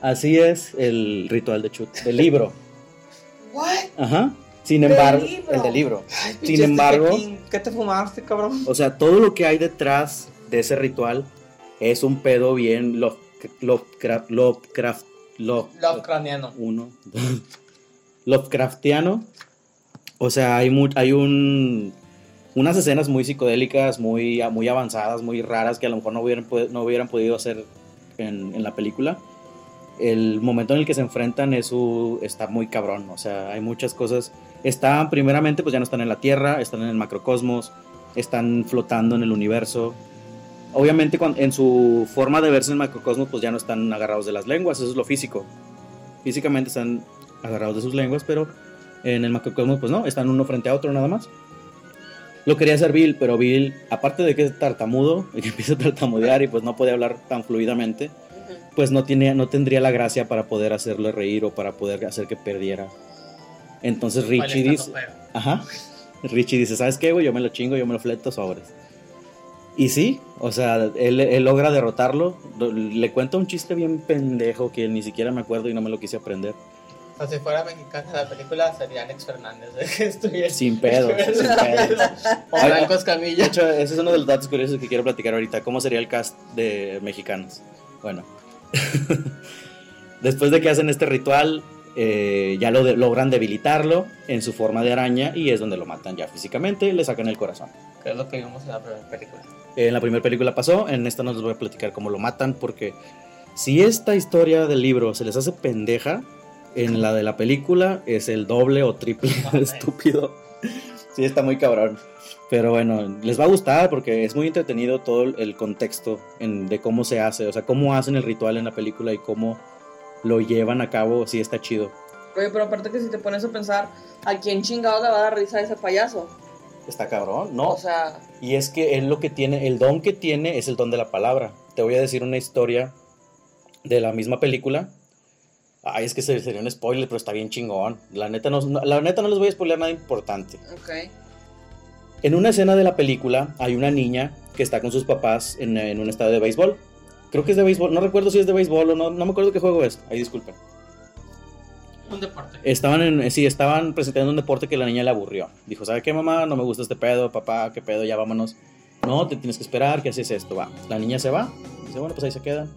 así es el ritual de Chut, el libro. What? Ajá. Sin ¿Del embargo, libro? el del libro. Sin embargo, King, ¿Qué te fumaste, cabrón? O sea, todo lo que hay detrás de ese ritual es un pedo bien Love- Lovecraft, Lovecraft, Love- Love craniano. uno, Lovecraftiano. O sea, hay, hay un, unas escenas muy psicodélicas, muy, muy avanzadas, muy raras que a lo mejor no hubieran, no hubieran podido hacer en, en la película. el momento en el que se enfrentan es su, está muy cabrón. O sea, hay muchas cosas. Están, primeramente, pues ya no están en la Tierra, están en el macrocosmos, están flotando en el universo. Obviamente, en su forma de verse en el macrocosmos, pues ya no están agarrados de las lenguas, eso es lo físico. Físicamente están agarrados de sus lenguas, pero en el macrocosmos, pues no, están uno frente a otro nada más. Lo quería hacer Bill, pero Bill, aparte de que es tartamudo, y que empieza a tartamudear y pues no puede hablar tan fluidamente, pues no, tiene, no tendría la gracia para poder hacerle reír o para poder hacer que perdiera. Entonces Richie dice... Ajá. Richie dice, ¿sabes qué, güey? Yo me lo chingo, yo me lo fleto sobres. Y sí, o sea, él, logra derrotarlo. Le cuenta un chiste bien pendejo que ni siquiera me acuerdo y no me lo quise aprender. O si fuera mexicana la película sería Alex Fernández. sin pedo, sin pedo. O Blanco Escamilla. De hecho, ese es uno de los datos curiosos que quiero platicar ahorita. ¿Cómo sería el cast de mexicanos? Bueno, después de que hacen este ritual, eh, ya lo logran debilitarlo en su forma de araña y es donde lo matan ya físicamente y le sacan el corazón. Que es lo que vimos en la primera película. En la primera película pasó, en esta no les voy a platicar cómo lo matan porque si esta historia del libro se les hace pendeja, en la de la película es el doble o triple estúpido. Sí, está muy cabrón. Pero bueno, les va a gustar porque es muy entretenido todo el contexto de cómo se hace, o sea, cómo hacen el ritual en la película y cómo lo llevan a cabo, sí está chido. Oye, pero aparte que si te pones a pensar, ¿a quién chingado le va a dar risa a ese payaso? Está cabrón, ¿no? O sea... Y es que él lo que tiene, el don que tiene es el don de la palabra. Te voy a decir una historia de la misma película. Ay, es que sería un spoiler, pero está bien chingón. La neta no, la neta no les voy a spoiler nada importante. Ok. En una escena de la película hay una niña que está con sus papás en, un estadio de béisbol. Creo que es de béisbol, no recuerdo si es de béisbol o no, no me acuerdo qué juego es. Ahí disculpen. Un deporte. Estaban en, sí, estaban presentando un deporte que la niña le aburrió. Dijo, ¿sabe qué, mamá? No me gusta este pedo, papá, qué pedo, ya vámonos. No, te tienes que esperar, ¿qué haces esto? Va. La niña se va, dice, bueno, pues ahí se quedan.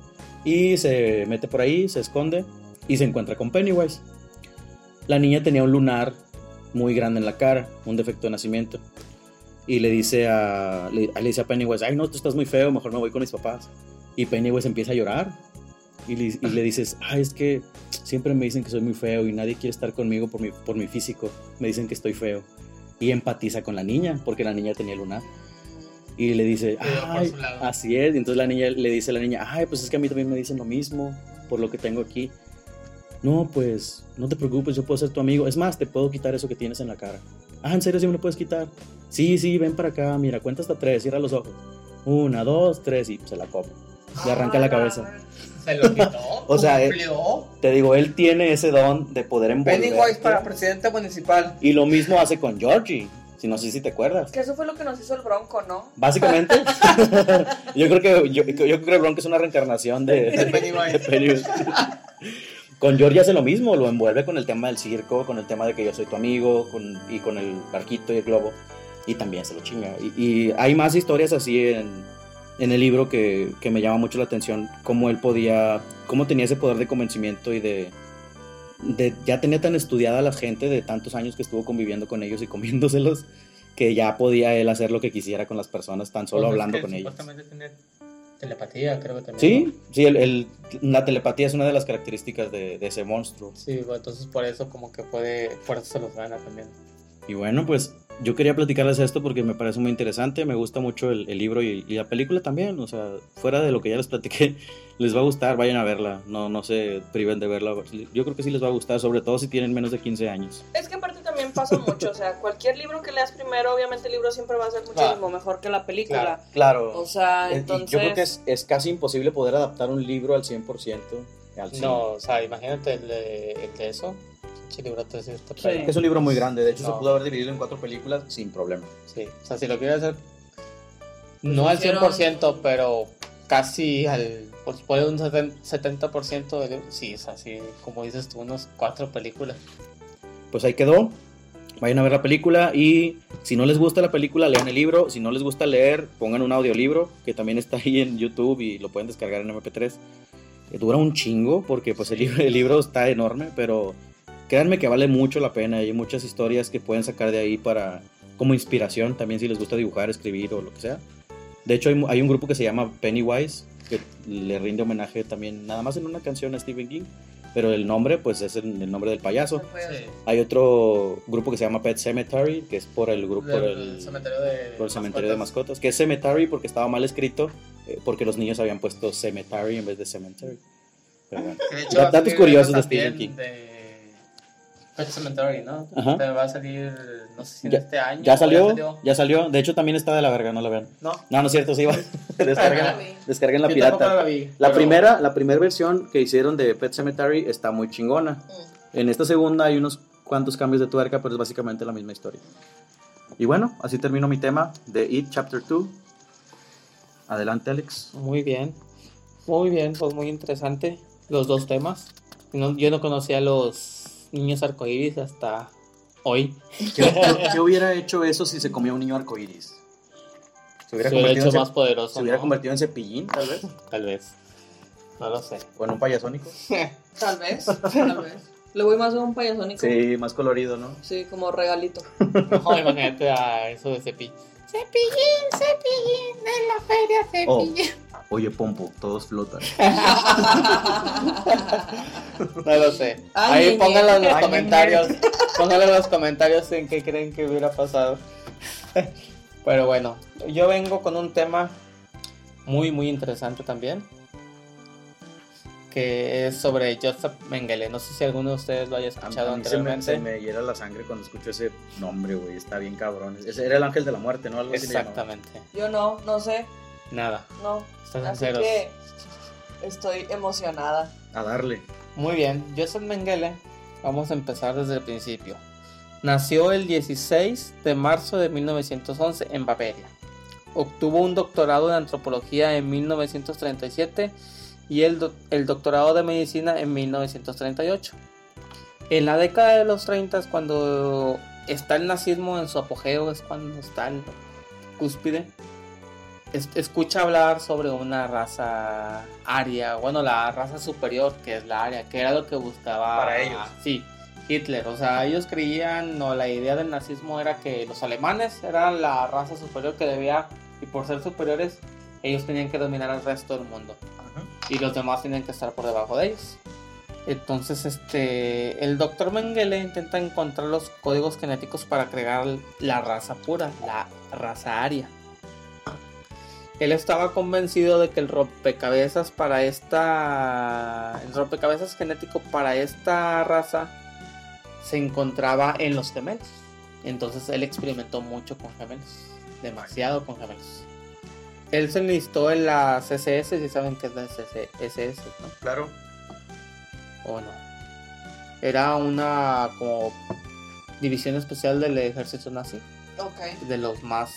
Y se mete por ahí, se esconde y se encuentra con Pennywise. La niña tenía un lunar muy grande en la cara, un defecto de nacimiento y le dice a, le, dice a Pennywise, ay no, tú estás muy feo, mejor me voy con mis papás. Y Pennywise empieza a llorar y le, dices, ay es que siempre me dicen que soy muy feo y nadie quiere estar conmigo por mi, por mi físico, me dicen que estoy feo. Y empatiza con la niña, porque la niña tenía lunar. Y le dice, ay, así es. Y entonces la niña le dice a la niña, ay, pues es que a mí también me dicen lo mismo por lo que tengo aquí. No, pues no te preocupes, yo puedo ser tu amigo. Es más, te puedo quitar eso que tienes en la cara. Ah, ¿en serio sí me lo puedes quitar? Sí, sí, ven para acá, mira, cuenta hasta tres, cierra los ojos. Una, dos, tres y se la come. Le arranca la cabeza. Se lo quitó. o sea, eh, te digo, él tiene ese don de poder envolver. Pennywise para presidente municipal. Y lo mismo hace con Georgie. Si no sé si te acuerdas. Que eso fue lo que nos hizo el Bronco, ¿no? Básicamente. yo creo que yo, yo, creo que el Bronco es una reencarnación de, de Pennywise. De Pennywise. Con George hace lo mismo, lo envuelve con el tema del circo, con el tema de que yo soy tu amigo, y con el barquito y el globo, y también se lo chinga. Y, hay más historias así en, el libro que, me llama mucho la atención, cómo él podía, cómo tenía ese poder de convencimiento y de, de, ya tenía tan estudiada a la gente de tantos años que estuvo conviviendo con ellos y comiéndoselos, que ya podía él hacer lo que quisiera con las personas, tan solo pues hablando con ellos. Telepatía, creo que también. Sí, sí, el, la telepatía es una de las características de, ese monstruo. Sí, entonces por eso como que puede, por eso se los gana también. Y bueno, pues yo quería platicarles esto porque me parece muy interesante, me gusta mucho el, libro y, la película también, o sea, fuera de lo que ya les platiqué, les va a gustar, vayan a verla, no, no se priven de verla, yo creo que sí les va a gustar, sobre todo si tienen menos de 15 años. Es que aparte también pasa mucho, o sea, cualquier libro que leas primero, obviamente el libro siempre va a ser muchísimo mejor que la película. Claro. O sea, entonces... Yo creo que es, es, casi imposible poder adaptar un libro al 100%. Al no, o sea, imagínate el de, el de eso. Es un libro muy grande, de hecho se pudo haber dividido en cuatro películas sin problema. Sí, o sea, si lo quieres hacer, no al 100%, pero casi al, pues puede un 70% de, sí, es así, como dices tú, unos cuatro películas pues ahí quedó. Vayan a ver la película y si no les gusta la película, lean el libro. Si no les gusta leer, pongan un audiolibro que también está ahí en YouTube y lo pueden descargar en MP3. Eh, dura un chingo porque pues el libro, el libro está enorme, pero créanme que vale mucho la pena. Hay muchas historias que pueden sacar de ahí para como inspiración también si les gusta dibujar, escribir o lo que sea. De hecho hay, hay un grupo que se llama Pennywise que le rinde homenaje también, nada más en una canción a Stephen King, pero el nombre, pues es el, el nombre del payaso. Sí. Hay otro grupo que se llama Pet Cemetery, que es por el grupo, por Del el, cementerio de, por el cementerio de mascotas, que es Cemetery porque estaba mal escrito, eh, porque los niños habían puesto Cemetery en vez de Cemetery. Pero bueno. Datos curiosos de Stephen King. De Pet Cemetery, ¿no? Ajá. Pero va a salir, no sé si en Ya- este año. Ya salió, ya salió. De hecho, también está de la verga, no la vean. No, No, no es cierto, sí, va. descarguen, descarguen la yo pirata. la vi. La pero- primera, la primera versión que hicieron de Pet Cemetery está muy chingona. Mm. En esta segunda hay unos cuantos cambios de tuerca, pero es básicamente la misma historia. Y bueno, así termino mi tema de It Chapter 2. Adelante, Alex. Muy bien. Muy bien, pues muy interesante los dos temas. No- yo no conocía los niños arcoíris hasta hoy. ¿Qué, qué- qué hubiera hecho eso si se comía un niño arcoíris? Se hubiera, Se hubiera convertido, hecho en, más poderoso. se hubiera ¿no? convertido en cepillín, tal vez. Tal vez. No lo sé. O en un payasónico. Tal vez, tal vez. Le voy más a un payasónico. Sí, más colorido, ¿no? Sí, como regalito. No, imagínate a eso de cepillo. Cepillín, cepillín, en la feria Oh. cepillín. Oye, Pompo, todos flotan. No lo sé. Ay, Ahí pónganlo en los Ay, comentarios. Pónganlo en los comentarios en qué creen que hubiera pasado. Pero bueno, yo vengo con un tema muy, muy interesante también. Que es sobre Joseph Mengele. No sé si alguno de ustedes lo haya escuchado a mí se me, anteriormente. se me hiela la sangre cuando escucho ese nombre, güey. Está bien cabrón. Ese era el ángel de la muerte, ¿no? Algo. Exactamente. Yo no, no sé, Nada. no. Están Así sinceros. que estoy emocionada. A darle. Muy bien, Joseph Mengele, vamos a empezar desde el principio. Nació el 16 de marzo de 1911 en Bavaria. Obtuvo un doctorado en antropología en 1937 y el, el doctorado de medicina en 1938. En la década de los 30 es cuando está el nazismo en su apogeo, es cuando está el cúspide. Es- escucha hablar sobre una raza aria, bueno, la raza superior que es la aria, que era lo que buscaba Para ellos. Sí, Hitler. O sea, ellos creían, o la idea del nazismo era que los alemanes eran la raza superior que debía, y por ser superiores, ellos tenían que dominar al resto del mundo y los demás tienen que estar por debajo de ellos. Entonces, este, el doctor Mengele intenta encontrar los códigos genéticos para crear la raza pura, la raza aria. Él estaba convencido de que el rompecabezas para esta, el rompecabezas genético para esta raza se encontraba en los gemelos. Entonces él experimentó mucho con gemelos, demasiado con gemelos. Él se enlistó en la CSS, si saben qué es la CSS, ¿no? Claro. ¿O no? Era una como división especial del ejército nazi, Ok. de los más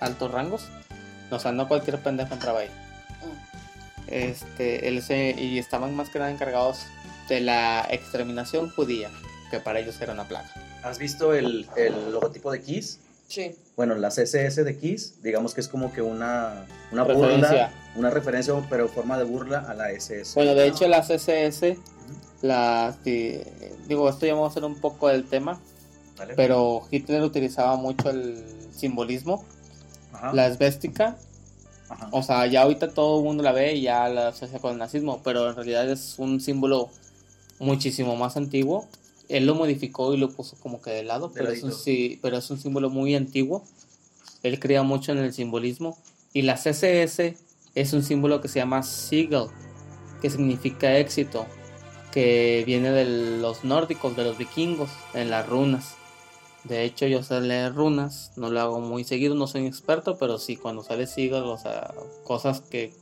altos rangos. O sea, no cualquier pendejo entraba ahí. Este, él se, y estaban más que nada encargados de la exterminación judía, que para ellos era una plaga. ¿Has visto el, el logotipo de Kiss? Sí. Bueno, la CSS de Kiss, digamos que es como que una, una Referencia. burla, una referencia, pero forma de burla a la SS. Bueno, de hecho la CSS, la, di- digo, esto ya vamos a hacer un poco del tema, pero Hitler utilizaba mucho el simbolismo, Ajá, la esvéstica, ajá. o sea, ya ahorita todo el mundo la ve y ya la asocia con el nazismo, pero en realidad es un símbolo muchísimo más antiguo. Él lo modificó y lo puso como que de lado, De pero es, un, sí, pero es un símbolo muy antiguo. Él creía mucho en el simbolismo. Y la CSS es un símbolo que se llama Siegel, que significa éxito, que viene de los nórdicos, de los vikingos, en las runas. De hecho, yo sé leer runas, no lo hago muy seguido, no soy un experto, pero sí, cuando sale Siegel, o sea, cosas que...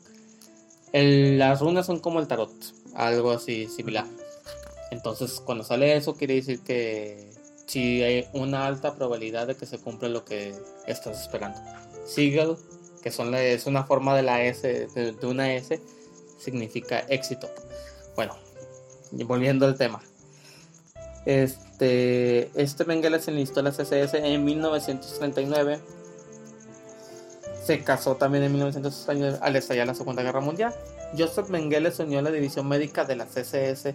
el- las runas son como el tarot, algo así similar. Entonces, cuando sale eso, quiere decir que sí hay una alta probabilidad de que se cumpla lo que estás esperando. Siegel, que es una forma de la S, de, una S, significa éxito. Bueno, volviendo al tema. Este, este Mengele se enlistó en la CSS en 1939. Se casó también en 1939 al estallar la Segunda Guerra Mundial. Joseph Mengele se unió a la división médica de la CSS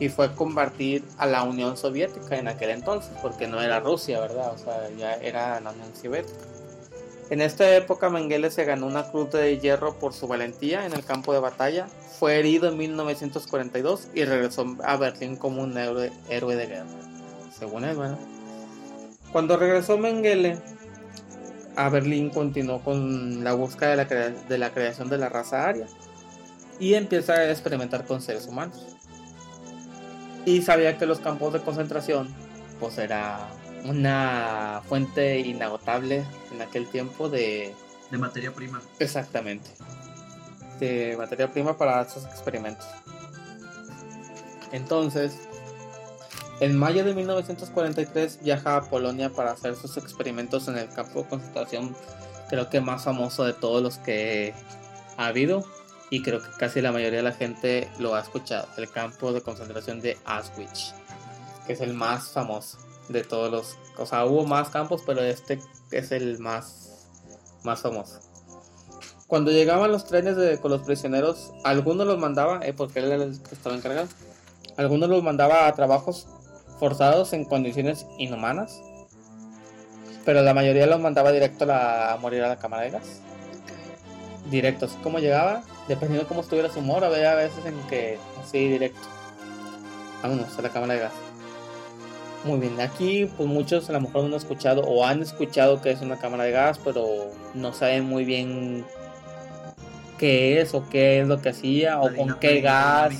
y fue combatir a la Unión Soviética en aquel entonces, porque no era Rusia, ¿verdad? O sea, ya era la Unión Soviética. En esta época Mengele se ganó una cruz de hierro por su valentía en el campo de batalla, fue herido en 1942 y regresó a Berlín como un héroe, héroe de guerra, según él, bueno. Cuando regresó Mengele a Berlín continuó con la búsqueda de la, de la creación de la raza aria y empieza a experimentar con seres humanos. Y sabía que los campos de concentración pues era una fuente inagotable en aquel tiempo de De materia prima. exactamente de materia prima para estos experimentos. Entonces, en mayo de 1943 viaja a Polonia para hacer sus experimentos en el campo de concentración, creo que más famoso de todos los que ha habido y creo que casi la mayoría de la gente lo ha escuchado, el campo de concentración de Auschwitz, que es el más famoso de todos los, o sea, hubo más campos, pero este es el más más famoso. Cuando llegaban los trenes con los prisioneros, algunos los mandaba, eh, porque él era el que estaba encargado, algunos los mandaba a trabajos forzados en condiciones inhumanas, pero la mayoría los mandaba directo a, la- morir a la cámara. Directo, así como llegaba, dependiendo de cómo estuviera su humor, había veces en que así directo. Vámonos a la cámara de gas. Muy bien, aquí pues muchos a lo mejor no han escuchado o han escuchado que es una cámara de gas, pero no saben muy bien qué es o qué es lo que hacía o con qué gas.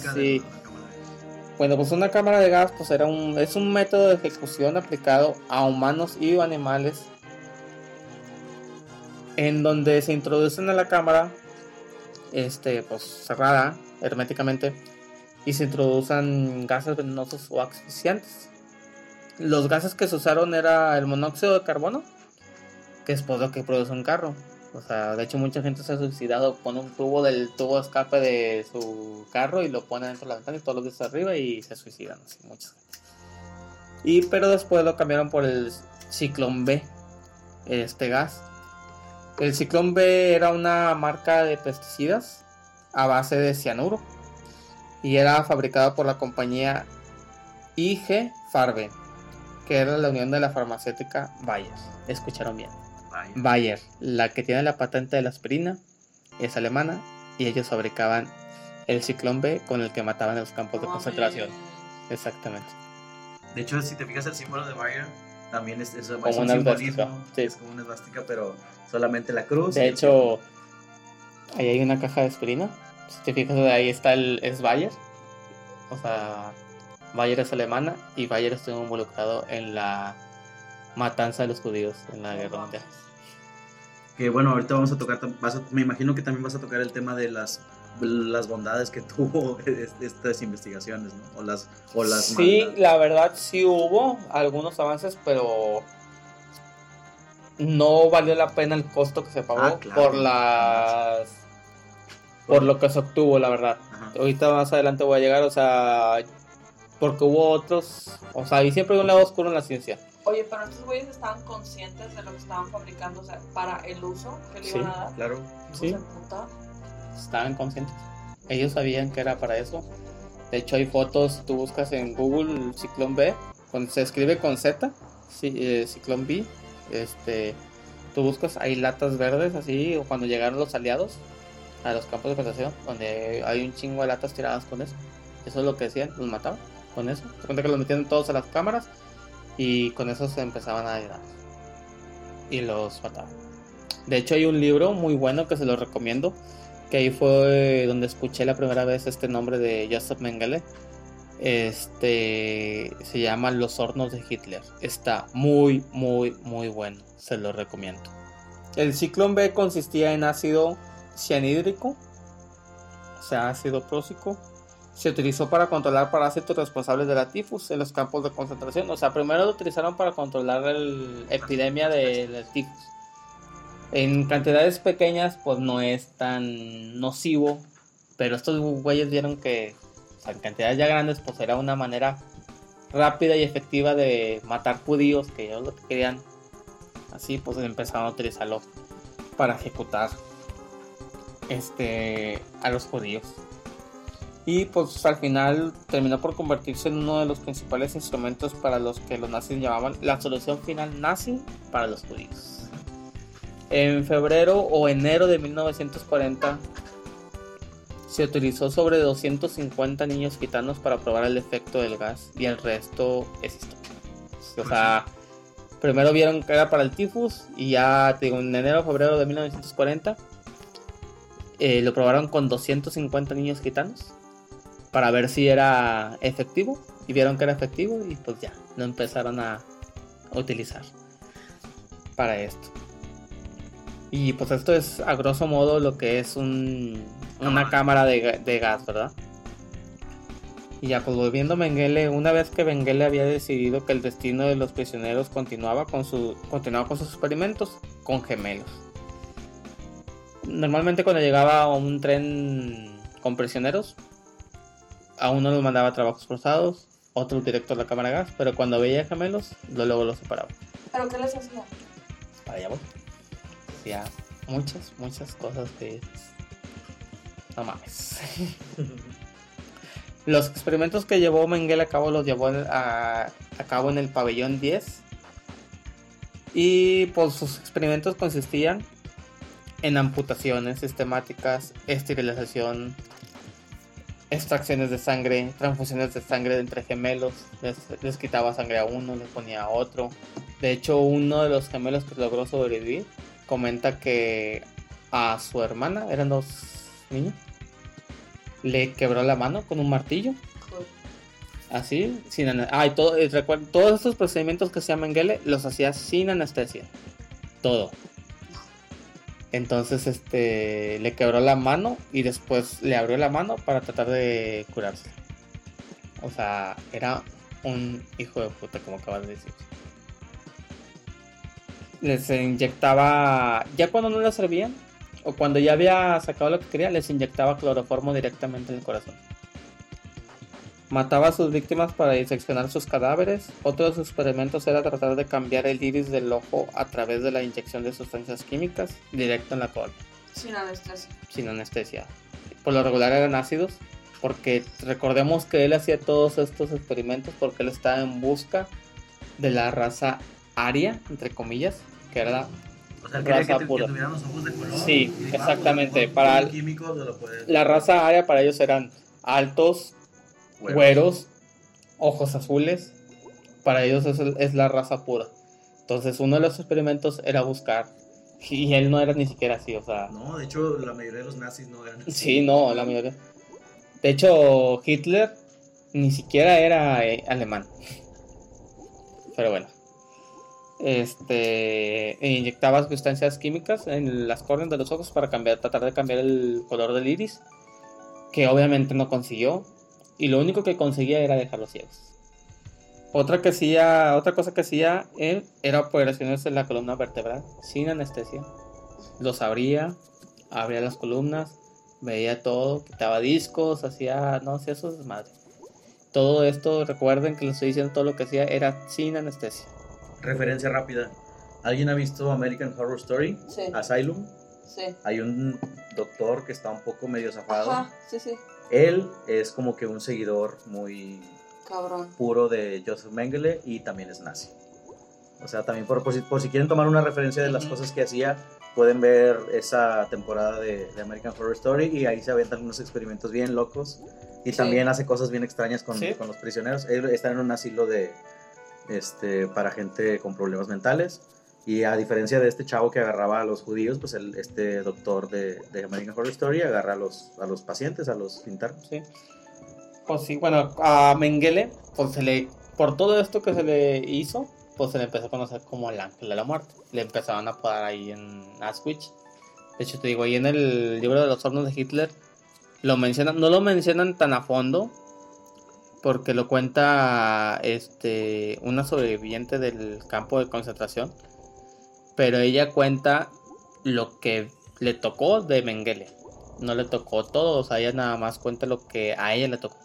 Bueno, pues una cámara de gas pues era un, es un método de ejecución aplicado a humanos y animales en donde se introducen a la cámara este pues cerrada herméticamente y se introducen gases venenosos o asfixiantes. Los gases que se usaron era el monóxido de carbono, que es por lo que produce un carro. O sea, de hecho mucha gente se ha suicidado, pone un tubo del tubo escape de su carro y lo pone dentro de la ventana y todos los días arriba y se suicidan, así, mucha gente. Y pero después lo cambiaron por el Ciclón B, este gas. El Ciclón B era una marca de pesticidas a base de cianuro y era fabricado por la compañía IG Farben, que era la unión de la farmacéutica Bayer. Escucharon bien. Bayer, la que tiene la patente de la aspirina, es alemana y ellos fabricaban el ciclón B con el que mataban en los campos de concentración. Exactamente. De hecho, si te fijas el símbolo de Bayer, también es, es, es Como un una simbolismo. sí. Es como una esvástica, pero solamente la cruz. De hecho, ahí hay una caja de aspirina. Si te fijas, ahí está el es Bayer. O sea, Bayer es alemana y Bayer estuvo involucrado en la matanza de los judíos en la guerra mundial. Que bueno, ahorita vamos a tocar, tam- vas a- me imagino que también vas a tocar el tema de las las bondades que tuvo es- estas investigaciones, ¿no? O las, o las Sí, maldades. la verdad sí hubo algunos avances, pero no valió la pena el costo que se pagó Ah, claro. por las por lo que se obtuvo, la verdad. Ajá. Ahorita más adelante voy a llegar, o sea, porque hubo otros, o sea, y siempre hay un lado oscuro en la ciencia. Oye, pero estos güeyes estaban conscientes de lo que estaban fabricando, o sea, para el uso que le Sí. iban a dar. Claro. Sí. Puta. Estaban conscientes. Ellos sabían que era para eso. De hecho, hay fotos, tú buscas en Google Ciclón B, con- se escribe con Z, eh, Ciclón B. Este, tú buscas, hay latas verdes así, o cuando llegaron los aliados a los campos de concentración, donde hay un chingo de latas tiradas con eso. Eso es lo que decían, los mataban con eso. Se cuenta que los metían todos a las cámaras y con eso se empezaban a ayudar. Y los mataban. De hecho, hay un libro muy bueno que se lo recomiendo que ahí fue donde escuché la primera vez este nombre de Joseph Mengele. Este se llama Los hornos de Hitler. Está muy, muy, muy bueno. Se lo recomiendo. El ciclón B consistía en ácido cianhídrico, o sea, ácido próxico. Se utilizó para controlar parásitos responsables de la tifus en los campos de concentración. O sea, primero lo utilizaron para controlar la epidemia de tifus. En cantidades pequeñas, pues no es tan nocivo. Pero estos güeyes vieron que o sea, en cantidades ya grandes, pues era una manera rápida y efectiva de matar judíos que ellos lo que querían. Así pues empezaron a utilizarlo para ejecutar este a los judíos. Y pues al final terminó por convertirse en uno de los principales instrumentos para los que los nazis llamaban la solución final nazi para los judíos. En febrero o enero de 1940 se utilizó sobre 250 niños gitanos para probar el efecto del gas y el resto es historia. O sea, primero vieron que era para el tifus y ya te digo, en enero o febrero de 1940 eh, lo probaron con 250 niños gitanos para ver si era efectivo y vieron que era efectivo y pues ya lo empezaron a utilizar para esto. Y pues esto es a grosso modo lo que es un, una cámara de, ga- de gas, ¿verdad? Y ya pues volviendo a Mengele, una vez que Mengele había decidido que el destino de los prisioneros continuaba con, su, continuaba con sus experimentos con gemelos. Normalmente cuando llegaba a un tren con prisioneros, a uno los mandaba a trabajos forzados, otro directo a la cámara de gas, pero cuando veía gemelos, lo- luego los separaba. ¿Pero qué les hacía? Para allá voy. Hacía muchas, muchas cosas que... No mames. Los experimentos que llevó Mengele a cabo los llevó a, a cabo en el pabellón 10. Y pues sus experimentos consistían en amputaciones sistemáticas, esterilización, extracciones de sangre, transfusiones de sangre entre gemelos. Les, les quitaba sangre a uno, les ponía a otro. De hecho, uno de los gemelos que logró sobrevivir comenta que a su hermana, eran dos niños, le quebró la mano con un martillo. Así, sin ah, y todo, y recuerda, todos estos procedimientos que hacía Mengele los hacía sin anestesia. Todo. Entonces, este, le quebró la mano y después le abrió la mano para tratar de curarse. O sea, era un hijo de puta, como acabas de decir. Les inyectaba, ya cuando no les servían, o cuando ya había sacado lo que quería, les inyectaba cloroformo directamente en el corazón. Mataba a sus víctimas para diseccionar sus cadáveres. Otro de sus experimentos era tratar de cambiar el iris del ojo a través de la inyección de sustancias químicas directo en la córnea, Sin anestesia. sin anestesia. Por lo regular eran ácidos, porque recordemos que él hacía todos estos experimentos porque él estaba en busca de la raza aria, entre comillas, que era la O sea, Raza que, te- pura. que tuvieran los ojos de color. Sí, exactamente, para La raza aria para ellos eran altos, Güeros. güeros, ojos azules. Para ellos es, es la raza pura. Entonces uno de los experimentos era buscar. Y él no era ni siquiera así, o sea... No, de hecho, la mayoría de los nazis no eran así. Sí, no, la mayoría. De hecho, Hitler ni siquiera era eh, alemán. Pero bueno. Este e inyectaba sustancias químicas en las córneas de los ojos para cambiar, tratar de cambiar el color del iris. Que obviamente no consiguió. Y lo único que conseguía era dejarlos ciegos. Otra que hacía, otra cosa que hacía era operaciones en la columna vertebral sin anestesia. Los abría, abría las columnas, veía todo, quitaba discos, hacía, no hacía sus desmadres. Todo esto, recuerden que les estoy diciendo todo lo que hacía era sin anestesia. Referencia rápida. ¿Alguien ha visto American Horror Story? Sí, Asylum. sí. Hay un doctor que está un poco medio zafado. Ajá, sí, sí. Él es como que un seguidor muy Cabrón. puro de Joseph Mengele y también es nazi. O sea, también por, por si, por si quieren tomar una referencia de las cosas que hacía, pueden ver esa temporada de, de American Horror Story y ahí se aventan unos experimentos bien locos. Y Sí. también hace cosas bien extrañas con, Sí. con los prisioneros. Él está en un asilo de, este, para gente con problemas mentales. Y a diferencia de este chavo que agarraba a los judíos, pues el, este doctor de, de American Horror Story agarra a los, a los pacientes, a los internos. ¿sí? Pues sí, bueno, a Mengele, pues se le, por todo esto que se le hizo, pues se le empezó a conocer como el ángel de la muerte. Le empezaban a apodar ahí en Auschwitz. De hecho, te digo, ahí en el libro de los hornos de Hitler, lo mencionan, no lo mencionan tan a fondo, porque lo cuenta este, una sobreviviente del campo de concentración, pero ella cuenta lo que le tocó de Mengele. No le tocó todo, o sea, ella nada más cuenta lo que a ella le tocó.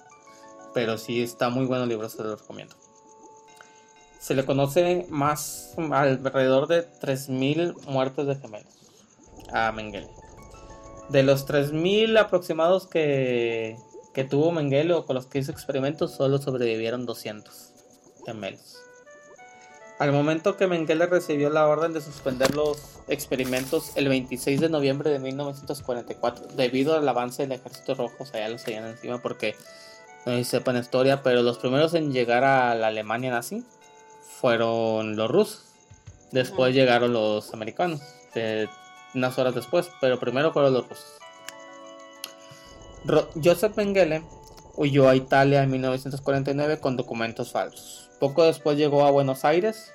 Pero sí está muy bueno el libro, se lo recomiendo. Se le conoce más alrededor de 3.000 muertes de gemelos a Mengele. De los 3.000 aproximados que, que tuvo Mengele con los que hizo experimentos, solo sobrevivieron 200 gemelos. Al momento que Mengele recibió la orden de suspender los experimentos el 26 de noviembre de 1944, debido al avance del ejército rojo, o sea, ya los seguían encima porque no sé si sepan historia, pero los primeros en llegar a la Alemania nazi fueron los rusos. Después llegaron los americanos, de- unas horas después, pero primero fueron los rusos. Ro- Joseph Mengele huyó a Italia en 1949 con documentos falsos. Poco después llegó a Buenos Aires.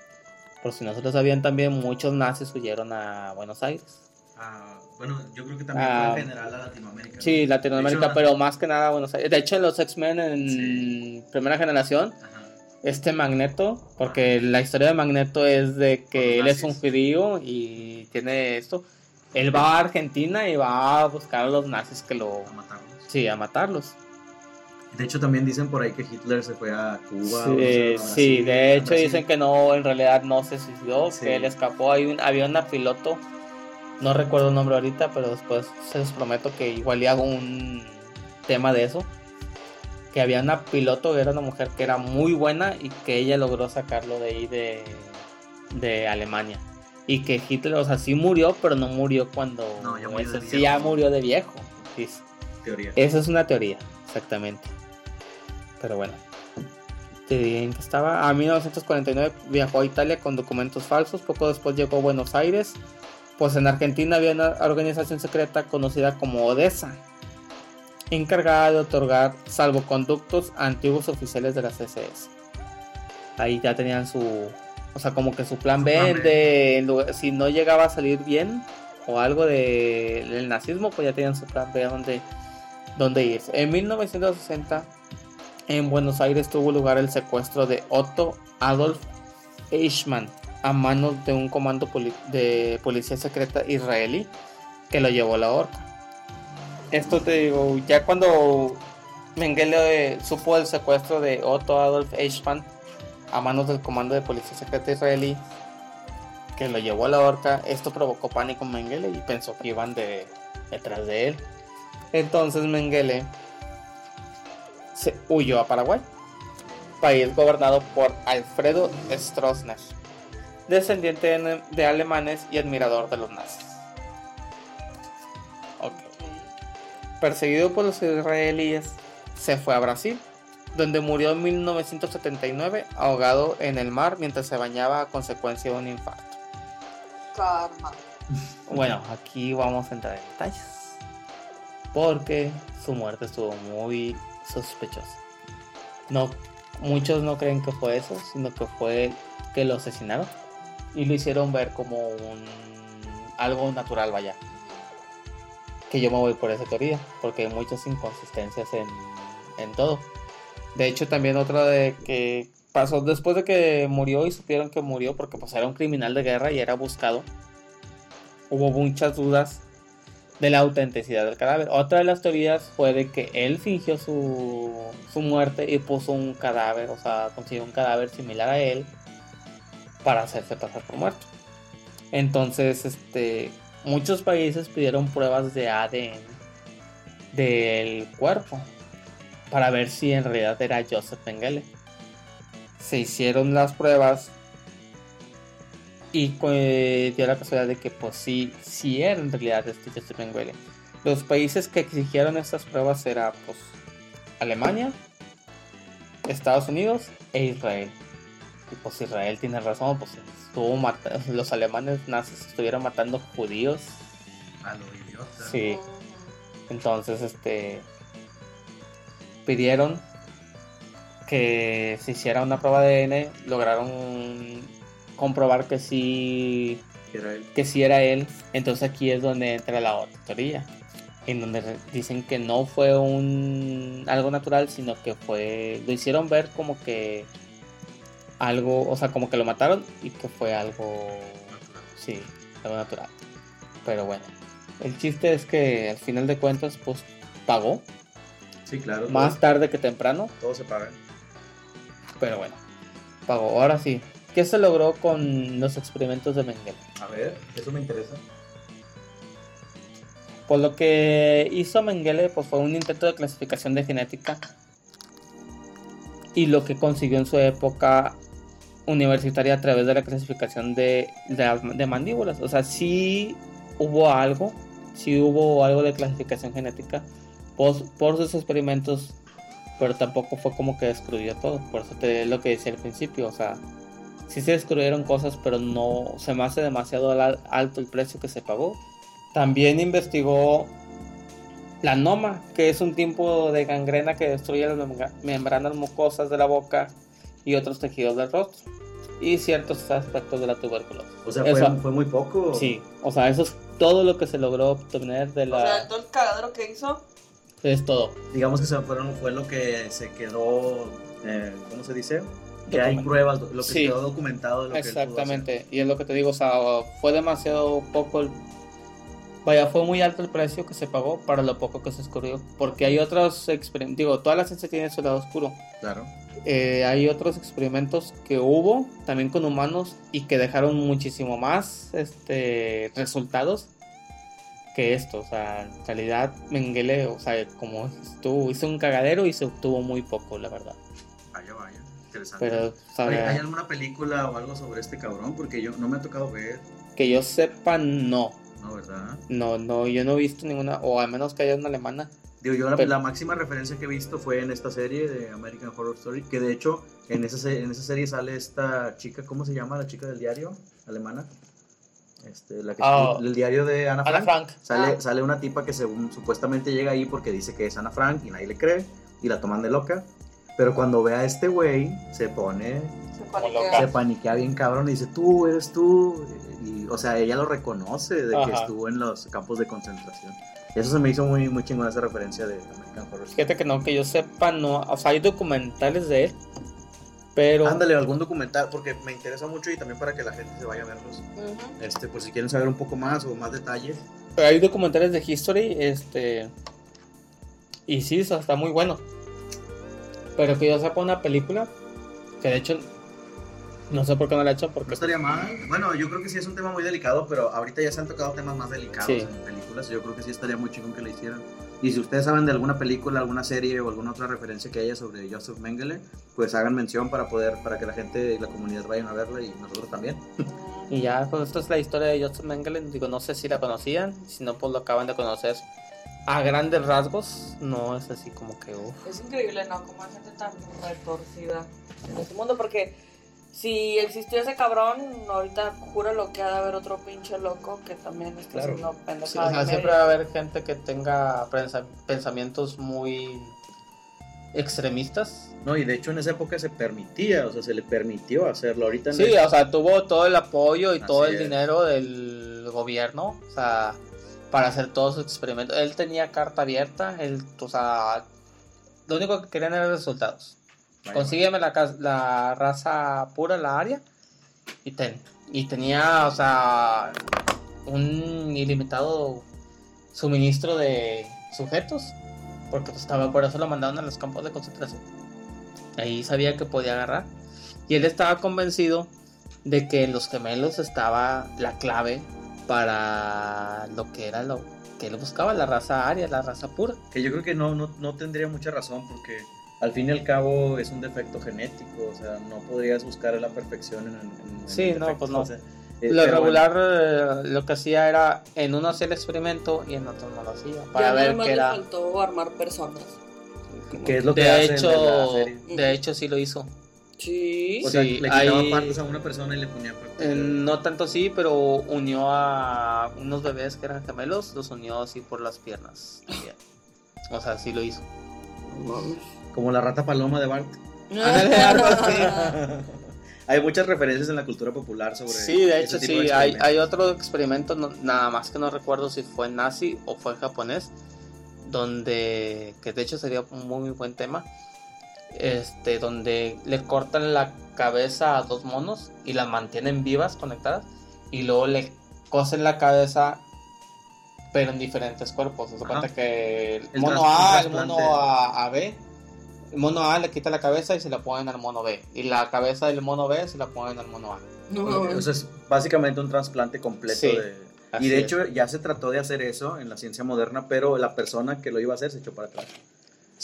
Por si no se lo sabían también, muchos nazis huyeron a Buenos Aires. Ah, bueno, yo creo que también fue en Ah, general a Latinoamérica. Sí, Latinoamérica, hecho, pero más que nada Buenos Aires. De hecho, en los X-Men en Sí. primera generación, Ajá. este Magneto, porque la historia de Magneto es de que él es un judío y tiene esto. Él va a Argentina y va a buscar a los nazis que lo... A. Sí, a matarlos. De hecho, también dicen por ahí que Hitler se fue a Cuba. Sí, Brasil, de hecho dicen que no, en realidad no se suicidó, Sí. que él escapó. Hay un, había una piloto, no recuerdo el nombre ahorita, pero después se los prometo que igual y hago un tema de eso. Que había una piloto, era una mujer que era muy buena y que ella logró sacarlo de ahí de, de Alemania. Y que Hitler, o sea, sí murió, pero no murió cuando... No, ya murió de eso, sí, ya viejo. murió de viejo. Sí. Teoría. Esa es una teoría, exactamente. Pero bueno. Te diré en que estaba. A 1949 viajó a Italia con documentos falsos. Poco después llegó a Buenos Aires. Pues en Argentina había una organización secreta conocida como Odessa. Encargada de otorgar salvoconductos a antiguos oficiales de la CSS. Ahí ya tenían su. O sea, como que su plan Su B plan de lugar- si no llegaba a salir bien o algo de- del nazismo, pues ya tenían su plan B donde donde irse. En 1960, en Buenos Aires tuvo lugar el secuestro de Otto Adolf Eichmann a manos de un comando de policía secreta israelí que lo llevó a la horca. Esto te digo, ya cuando Mengele eh, supo el secuestro de Otto Adolf Eichmann a manos del comando de policía secreta israelí que lo llevó a la horca, esto provocó pánico en Mengele y pensó que iban de, detrás de él. Entonces Mengele se huyó a Paraguay, país gobernado por Alfredo Stroessner, descendiente de, alemanes y admirador de los nazis. Ok. Perseguido por los israelíes, se fue a Brasil, donde murió en 1979 ahogado en el mar mientras se bañaba a consecuencia de un infarto. Karma. Bueno, aquí vamos a entrar en detalles. Porque su muerte estuvo muy sospechosa. No, muchos no creen que fue eso, sino que fue que lo asesinaron y lo hicieron ver como un algo natural, vaya. Que yo me voy por esa teoría, porque hay muchas inconsistencias en, en todo. De hecho, también otra de que pasó después de que murió y supieron que murió porque pues era un criminal de guerra y era buscado hubo muchas dudas de la autenticidad del cadáver. Otra de las teorías fue de que él fingió su, su muerte y puso un cadáver, o sea, consiguió un cadáver similar a él para hacerse pasar por muerto. Entonces, este, muchos países pidieron pruebas de ADN del cuerpo para ver si en realidad era Joseph Mengele. Se hicieron las pruebas y eh, dio la casualidad de que pues sí, sí era en realidad este Joseph Mengele. Los países que exigieron estas pruebas era pues Alemania, Estados Unidos e Israel. Y pues Israel tiene razón, pues estuvo los alemanes nazis estuvieron matando judíos. A lo idiota. Sí. Entonces, este pidieron que se hiciera una prueba de ADN, lograron comprobar que sí Que era él. que sí era él, entonces aquí es donde entra la otra teoría, en donde dicen que no fue un algo natural, sino que fue lo hicieron ver como que algo, o sea, como que lo mataron y que fue algo sí, algo natural. Pero bueno, el chiste es que al final de cuentas pues pagó Sí, claro. más Todo, tarde que temprano, todo se paga. pero bueno, pagó. Ahora sí, ¿qué se logró con los experimentos de Mengele? A ver, eso me interesa. Pues lo que hizo Mengele pues, fue un intento de clasificación de genética. Y lo que consiguió en su época universitaria a través de la clasificación de, de, de mandíbulas. O sea, sí hubo algo, sí hubo algo de clasificación genética por, por sus experimentos, pero tampoco fue como que destruyó todo. Por eso te lo que decía al principio, o sea, sí se destruyeron cosas, pero no se me hace demasiado al- alto el precio que se pagó. También investigó la noma, que es un tipo de gangrena que destruye las membranas mucosas de la boca y otros tejidos del rostro. Y ciertos aspectos de la tuberculosis. O sea, fue, Eso- fue muy poco. Sí, o sea, eso es todo lo que se logró obtener de O sea, la... todo el cagadero que hizo. Es todo. Digamos que se fueron, fue lo que se quedó, eh, ¿cómo se dice? Que hay pruebas, lo que Sí. quedó documentado de lo que él pudo hacer. Exactamente, y es lo que te digo, o sea, fue demasiado poco el... Vaya, fue muy alto el precio que se pagó para lo poco que se escurrió, porque hay otros experimentos, digo, toda la ciencia tiene su lado oscuro, Claro. Eh, hay otros experimentos que hubo también con humanos y que dejaron muchísimo más este, resultados que esto, o sea, en realidad Mengele, o sea, como estuvo, hizo un cagadero y se obtuvo muy poco, la verdad. Interesante. pero, Oye, ¿Hay alguna película o algo sobre este cabrón? Porque yo no me ha tocado ver, que yo sepa, no. ¿no? ¿Verdad? No, no, yo no he visto ninguna, o al menos que haya una alemana. Digo, yo la, Pero- la máxima referencia que he visto fue en esta serie de American Horror Story, que de hecho en esa, en esa serie sale esta chica, ¿cómo se llama? La chica del diario alemana. Este, la que Ah. el diario de Ana Ana Frank. Frank. Sale, Ah. sale una tipa que según supuestamente llega ahí porque dice que es Ana Frank y nadie le cree y la toman de loca. Pero cuando ve a este güey, se pone, Se loca. paniquea. se paniquea bien cabrón y dice, tú eres tú. Y, o sea, ella lo reconoce de que Ajá. estuvo en los campos de concentración. Y eso se me hizo muy, muy chingón esa referencia de American Horror Story. Fíjate que no, que yo sepa, no, o sea, hay documentales de él, pero... Ándale, algún documental, porque me interesa mucho y también para que la gente se vaya a verlos. Ujú. Este, por si quieren saber un poco más o más detalles. Pero hay documentales de History, este. Y sí, está muy bueno. Pero que yo sepa una película, que de hecho. No sé por qué no la he hecho, No porque. estaría mal. Bueno, yo creo que sí es un tema muy delicado, pero ahorita ya se han tocado temas más delicados Sí. en películas. Yo creo que sí estaría muy chingón que le hicieran. Y si ustedes saben de alguna película, alguna serie o alguna otra referencia que haya sobre Joseph Mengele, pues hagan mención para poder, para que la gente y la comunidad vayan a verla y nosotros también. Y ya, pues esta es la historia de Joseph Mengele. Digo, no sé si la conocían, si no, pues lo acaban de conocer. A grandes rasgos, no es así como que. uf. Es increíble, ¿no? Como hay gente tan retorcida en este mundo, porque si existió ese cabrón, ahorita juro lo que ha de haber otro pinche loco que también está Claro. haciendo Sí, pendejada. o sea, y siempre va a haber gente que tenga pensa- pensamientos muy extremistas. No, y de hecho en esa época se permitía, o sea, se le permitió hacerlo. Ahorita en Sí, el- o sea, tuvo todo el apoyo y Así todo el es. dinero del gobierno, o sea, para hacer todos sus experimentos. Él tenía carta abierta, él, o sea, lo único que querían eran resultados. Consígueme la, la raza pura, la área, y ten. Y tenía, o sea, un ilimitado suministro de sujetos, porque pues, estaba, por eso lo mandaron a los campos de concentración. Ahí sabía que podía agarrar. Y él estaba convencido de que en los gemelos estaba la clave para lo que era lo que él buscaba, la raza aria, la raza pura. Que yo creo que no, no, no tendría mucha razón porque al fin y al cabo es un defecto genético, o sea, no podrías buscar la perfección en, en- en Sí, el no, defecto, pues no. o sea, eh, Lo pero regular eh, lo que hacía era en uno hacía el experimento y en otro no lo hacía. Para ya ver qué le era. faltó armar personas. ¿qué es lo que de hacen hecho, en la serie? de hecho sí lo hizo. Sí. O sea, sí, le quitaba hay- partes a una persona y le ponía partes. Eh, no tanto sí, pero unió a unos bebés que eran gemelos, los unió así por las piernas. también. O sea, sí lo hizo. Como la rata paloma de Bart. Así. Hay muchas referencias en la cultura popular sobre Sí, de ese hecho de sí, hay, hay otro experimento, no- nada más que no recuerdo si fue nazi o fue japonés, donde, que de hecho sería un muy buen tema, este, donde le cortan la cabeza a dos monos y las mantienen vivas, conectadas, y luego le cosen la cabeza, pero en diferentes cuerpos. Se cuenta que el El mono A, el mono a, a B, el mono A le quita la cabeza y se la ponen al mono B, y la cabeza del mono B se la ponen al mono A. No, O sea, es básicamente un trasplante completo Sí, de... así Y de es. hecho ya se trató de hacer eso en la ciencia moderna, pero la persona que lo iba a hacer se echó para atrás.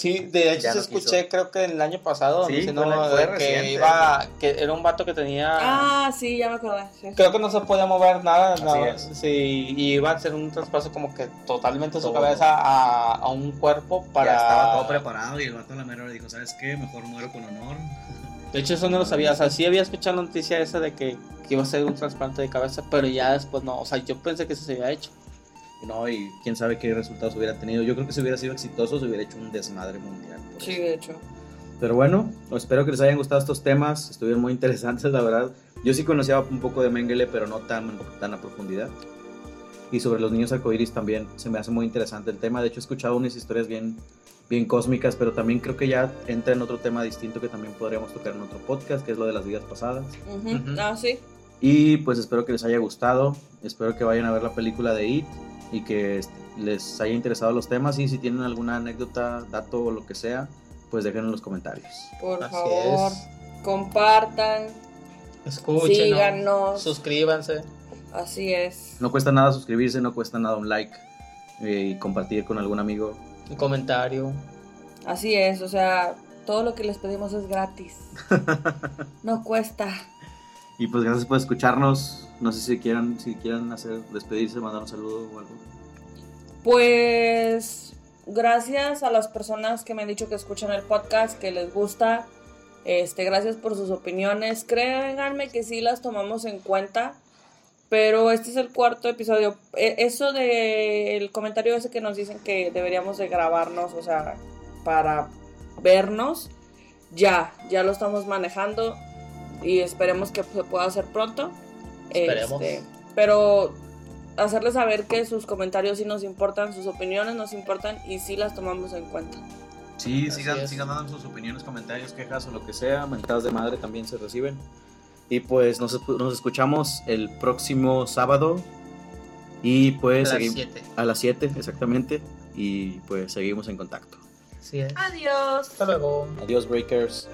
Sí, de hecho Ya se no escuché, quiso. creo que el año pasado, Sí, diciendo fue la- fue de reciente. que iba, que era un vato que tenía, Ah, sí, ya me acordé. sí. creo que no se podía mover nada, es. sí, y iba a hacer un traspaso como que totalmente su cabeza a, a un cuerpo para... Ya estaba todo preparado y el vato a la mera dijo, ¿sabes qué? Mejor muero con honor. De hecho, eso no lo sabía. O sea, sí había escuchado la noticia esa de que, que iba a ser un trasplante de cabeza, pero ya después no. O sea, yo pensé que eso se había hecho. No, y quién sabe qué resultados hubiera tenido. Yo creo que si hubiera sido exitoso, se hubiera hecho un desmadre mundial. Sí, eso. de hecho. Pero bueno, espero que les hayan gustado estos temas. Estuvieron muy interesantes, la verdad. Yo sí conocía un poco de Mengele, pero no tan, tan a profundidad. Y sobre los niños arcoíris también se me hace muy interesante el tema. De hecho, he escuchado unas historias bien, bien cósmicas, pero también creo que ya entra en otro tema distinto que también podríamos tocar en otro podcast, que es lo de las vidas pasadas. Ah, sí. Y pues espero que les haya gustado. Espero que vayan a ver la película de It y que les haya interesado los temas. Y si tienen alguna anécdota, dato o lo que sea, pues déjenlo en los comentarios. Por Así favor, es. compartan. Escuchen, Síganos. suscríbanse. Así es. No cuesta nada suscribirse, no cuesta nada un like eh, y compartir con algún amigo. Un comentario. Así es. O sea, todo lo que les pedimos es gratis. No cuesta. Y pues gracias por escucharnos. No sé si quieran, si quieran hacer despedirse, mandar un saludo o algo. Pues gracias a las personas que me han dicho que escuchan el podcast, que les gusta. Este, gracias por sus opiniones. Créanme que sí las tomamos en cuenta. Pero este es el cuarto episodio. E- Eso del comentario ese que nos dicen que deberíamos de grabarnos, o sea, para vernos, ya, ya lo estamos manejando y esperemos que se pueda hacer pronto. Esperemos. Este, pero hacerles saber que sus comentarios sí nos importan, sus opiniones nos importan y sí las tomamos en cuenta. Sí, Así sigan, es. sigan dando sus opiniones, comentarios, quejas o lo que sea. Mentadas de madre también se reciben. Y pues nos, escu- nos escuchamos el próximo sábado. Y pues a las seguim- 7. a las 7 exactamente. Y pues seguimos en contacto. Así es. Adiós. Hasta luego. Adiós, Breakers.